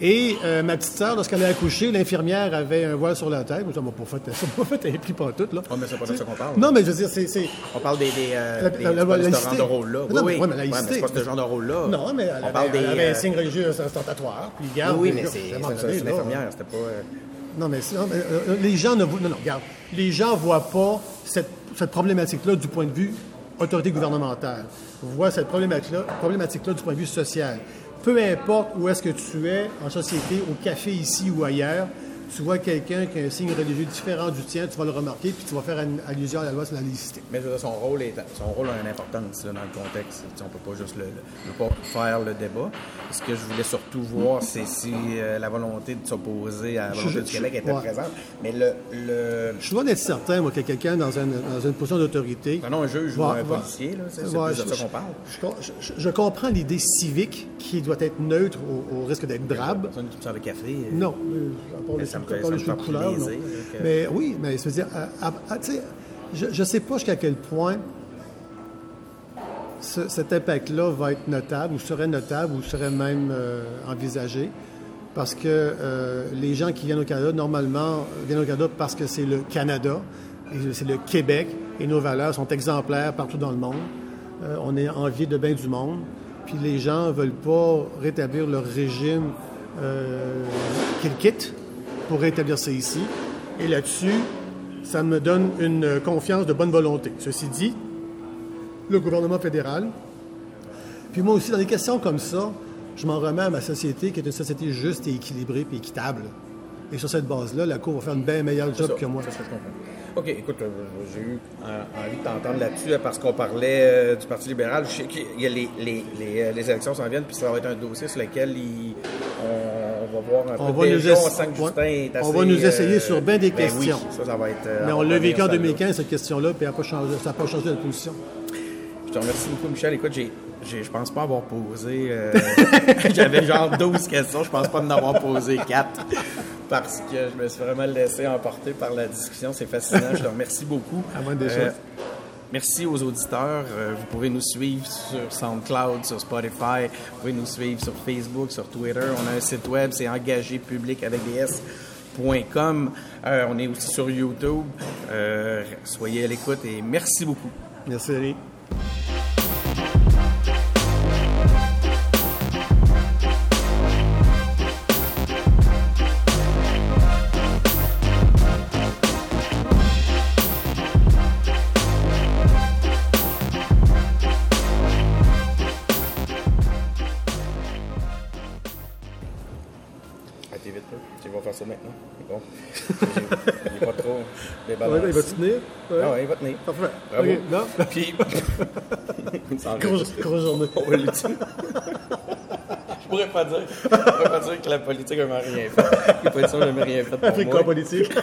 S3: Et euh, ma petite sœur, lorsqu'elle a accouché, l'infirmière avait un voile sur la tête. Ça m'a pas fait, ça m'a fait pli pas tout, là.
S2: Oh, mais c'est pas de ça qu'on parle.
S3: Non, mais je veux dire, c'est, c'est-
S2: On parle des, des, euh,
S3: La-
S2: des,
S3: la- la
S2: pas de ce genre de rôle-là.
S3: Non,
S2: Oui,
S3: mais-
S2: oui.
S3: mais la
S2: Ouais,
S3: laïcité.
S2: c'est pas ce genre de rôle-là.
S3: Non, mais elle
S2: On
S3: avait,
S2: parle des,
S3: elle avait
S2: euh,
S3: un signe religieux ostentatoire. Puis garde,
S2: Oui, mais c'est c'est-
S3: là,
S2: l'infirmière, c'était pas... euh,
S3: Non, mais, non, mais, euh, les gens ne voient. Non, non, regarde. Les gens voient pas cette, cette problématique-là du point de vue autorité gouvernementale. Voient cette problématique-là problématique-là du point de vue social. Peu importe où est-ce que tu es en société, au café ici ou ailleurs, tu vois quelqu'un qui a un signe religieux différent du tien, tu vas le remarquer, puis tu vas faire allusion à la loi sur la laïcité.
S2: Mais son rôle, est, son rôle a une importance là, dans le contexte. On peut pas juste le, pas faire le débat. Ce que je voulais surtout voir, c'est si euh, la volonté de s'opposer à la volonté
S3: Je-
S2: du
S3: je-
S2: Québec était
S3: ouais.
S2: présente. Mais le, le
S3: Je loin d'être certain, moi, que quelqu'un dans une, dans une position d'autorité.
S2: non, non, un juge ou un policier, c'est
S3: Ouais,
S2: plus de ça qu'on parle.
S3: Je, comprends l'idée civique qui doit être neutre au, au risque d'être drabe.
S2: Personne qui le café. euh,
S3: Non, euh,
S2: ça me fait- ça me fait
S3: couleur,
S2: plaisir, donc.
S3: Mais oui, mais je veux dire, tu sais, je ne sais pas jusqu'à quel point ce- cet impact-là va être notable, ou serait notable, ou serait même euh, envisagé. Parce que euh, les gens qui viennent au Canada, normalement, viennent au Canada parce que c'est le Canada, c'est le Québec, et nos valeurs sont exemplaires partout dans le monde. Euh, on est envié de bien du monde. Puis les gens ne veulent pas rétablir leur régime qu'ils quittent pour rétablir ça ici. Et là-dessus, ça me donne une confiance de bonne volonté. Ceci dit, le gouvernement fédéral, puis moi aussi, dans des questions comme ça, je m'en remets à ma société, qui est une société juste et équilibrée et équitable. Et sur cette base-là, la Cour va faire une bien meilleure job
S2: ça,
S3: que moi.
S2: c'est ce que je comprends. OK, écoute, euh, j'ai eu euh, envie de t'entendre là-dessus euh, parce qu'on parlait euh, du Parti libéral. Je sais a les, les, les, euh, les élections s'en viennent, puis ça va être un dossier sur lequel il- on, on va voir un
S3: On
S2: peu
S3: va nous
S2: déjà,
S3: essa-
S2: on sent que Justin
S3: ouais.
S2: est assez...
S3: On va nous essayer sur bien des
S2: ben
S3: questions.
S2: Oui, ça, ça va être... euh,
S3: Mais on l'a vécu en
S2: revenir, ça, là.
S3: 2015, cette question-là, puis elle a pas changé- ça n'a pas changé notre position.
S2: Je te remercie beaucoup, Michel. Écoute, j'ai, j'ai, je pense pas avoir posé. euh, J'avais genre 12 questions. Je pense pas en avoir posé 4. Parce que je me suis vraiment laissé emporter par la discussion. C'est fascinant. Je te remercie beaucoup.
S3: À moins des
S2: Euh,
S3: choses.
S2: Merci aux auditeurs. Euh, vous pouvez nous suivre sur SoundCloud, sur Spotify. Vous pouvez nous suivre sur Facebook, sur Twitter. On a un site web, c'est engagé. Euh, on est aussi sur YouTube. Euh, soyez à l'écoute et merci beaucoup.
S3: Merci. va tenir ouais.
S2: Ah il va tenir.
S3: Parfait. Non?
S2: Puis.
S3: grosse, journée.
S2: Va. Je pourrais pas dire. Je pourrais pas dire que la politique n'a rien fait. La rien fait.
S3: Afrique politique.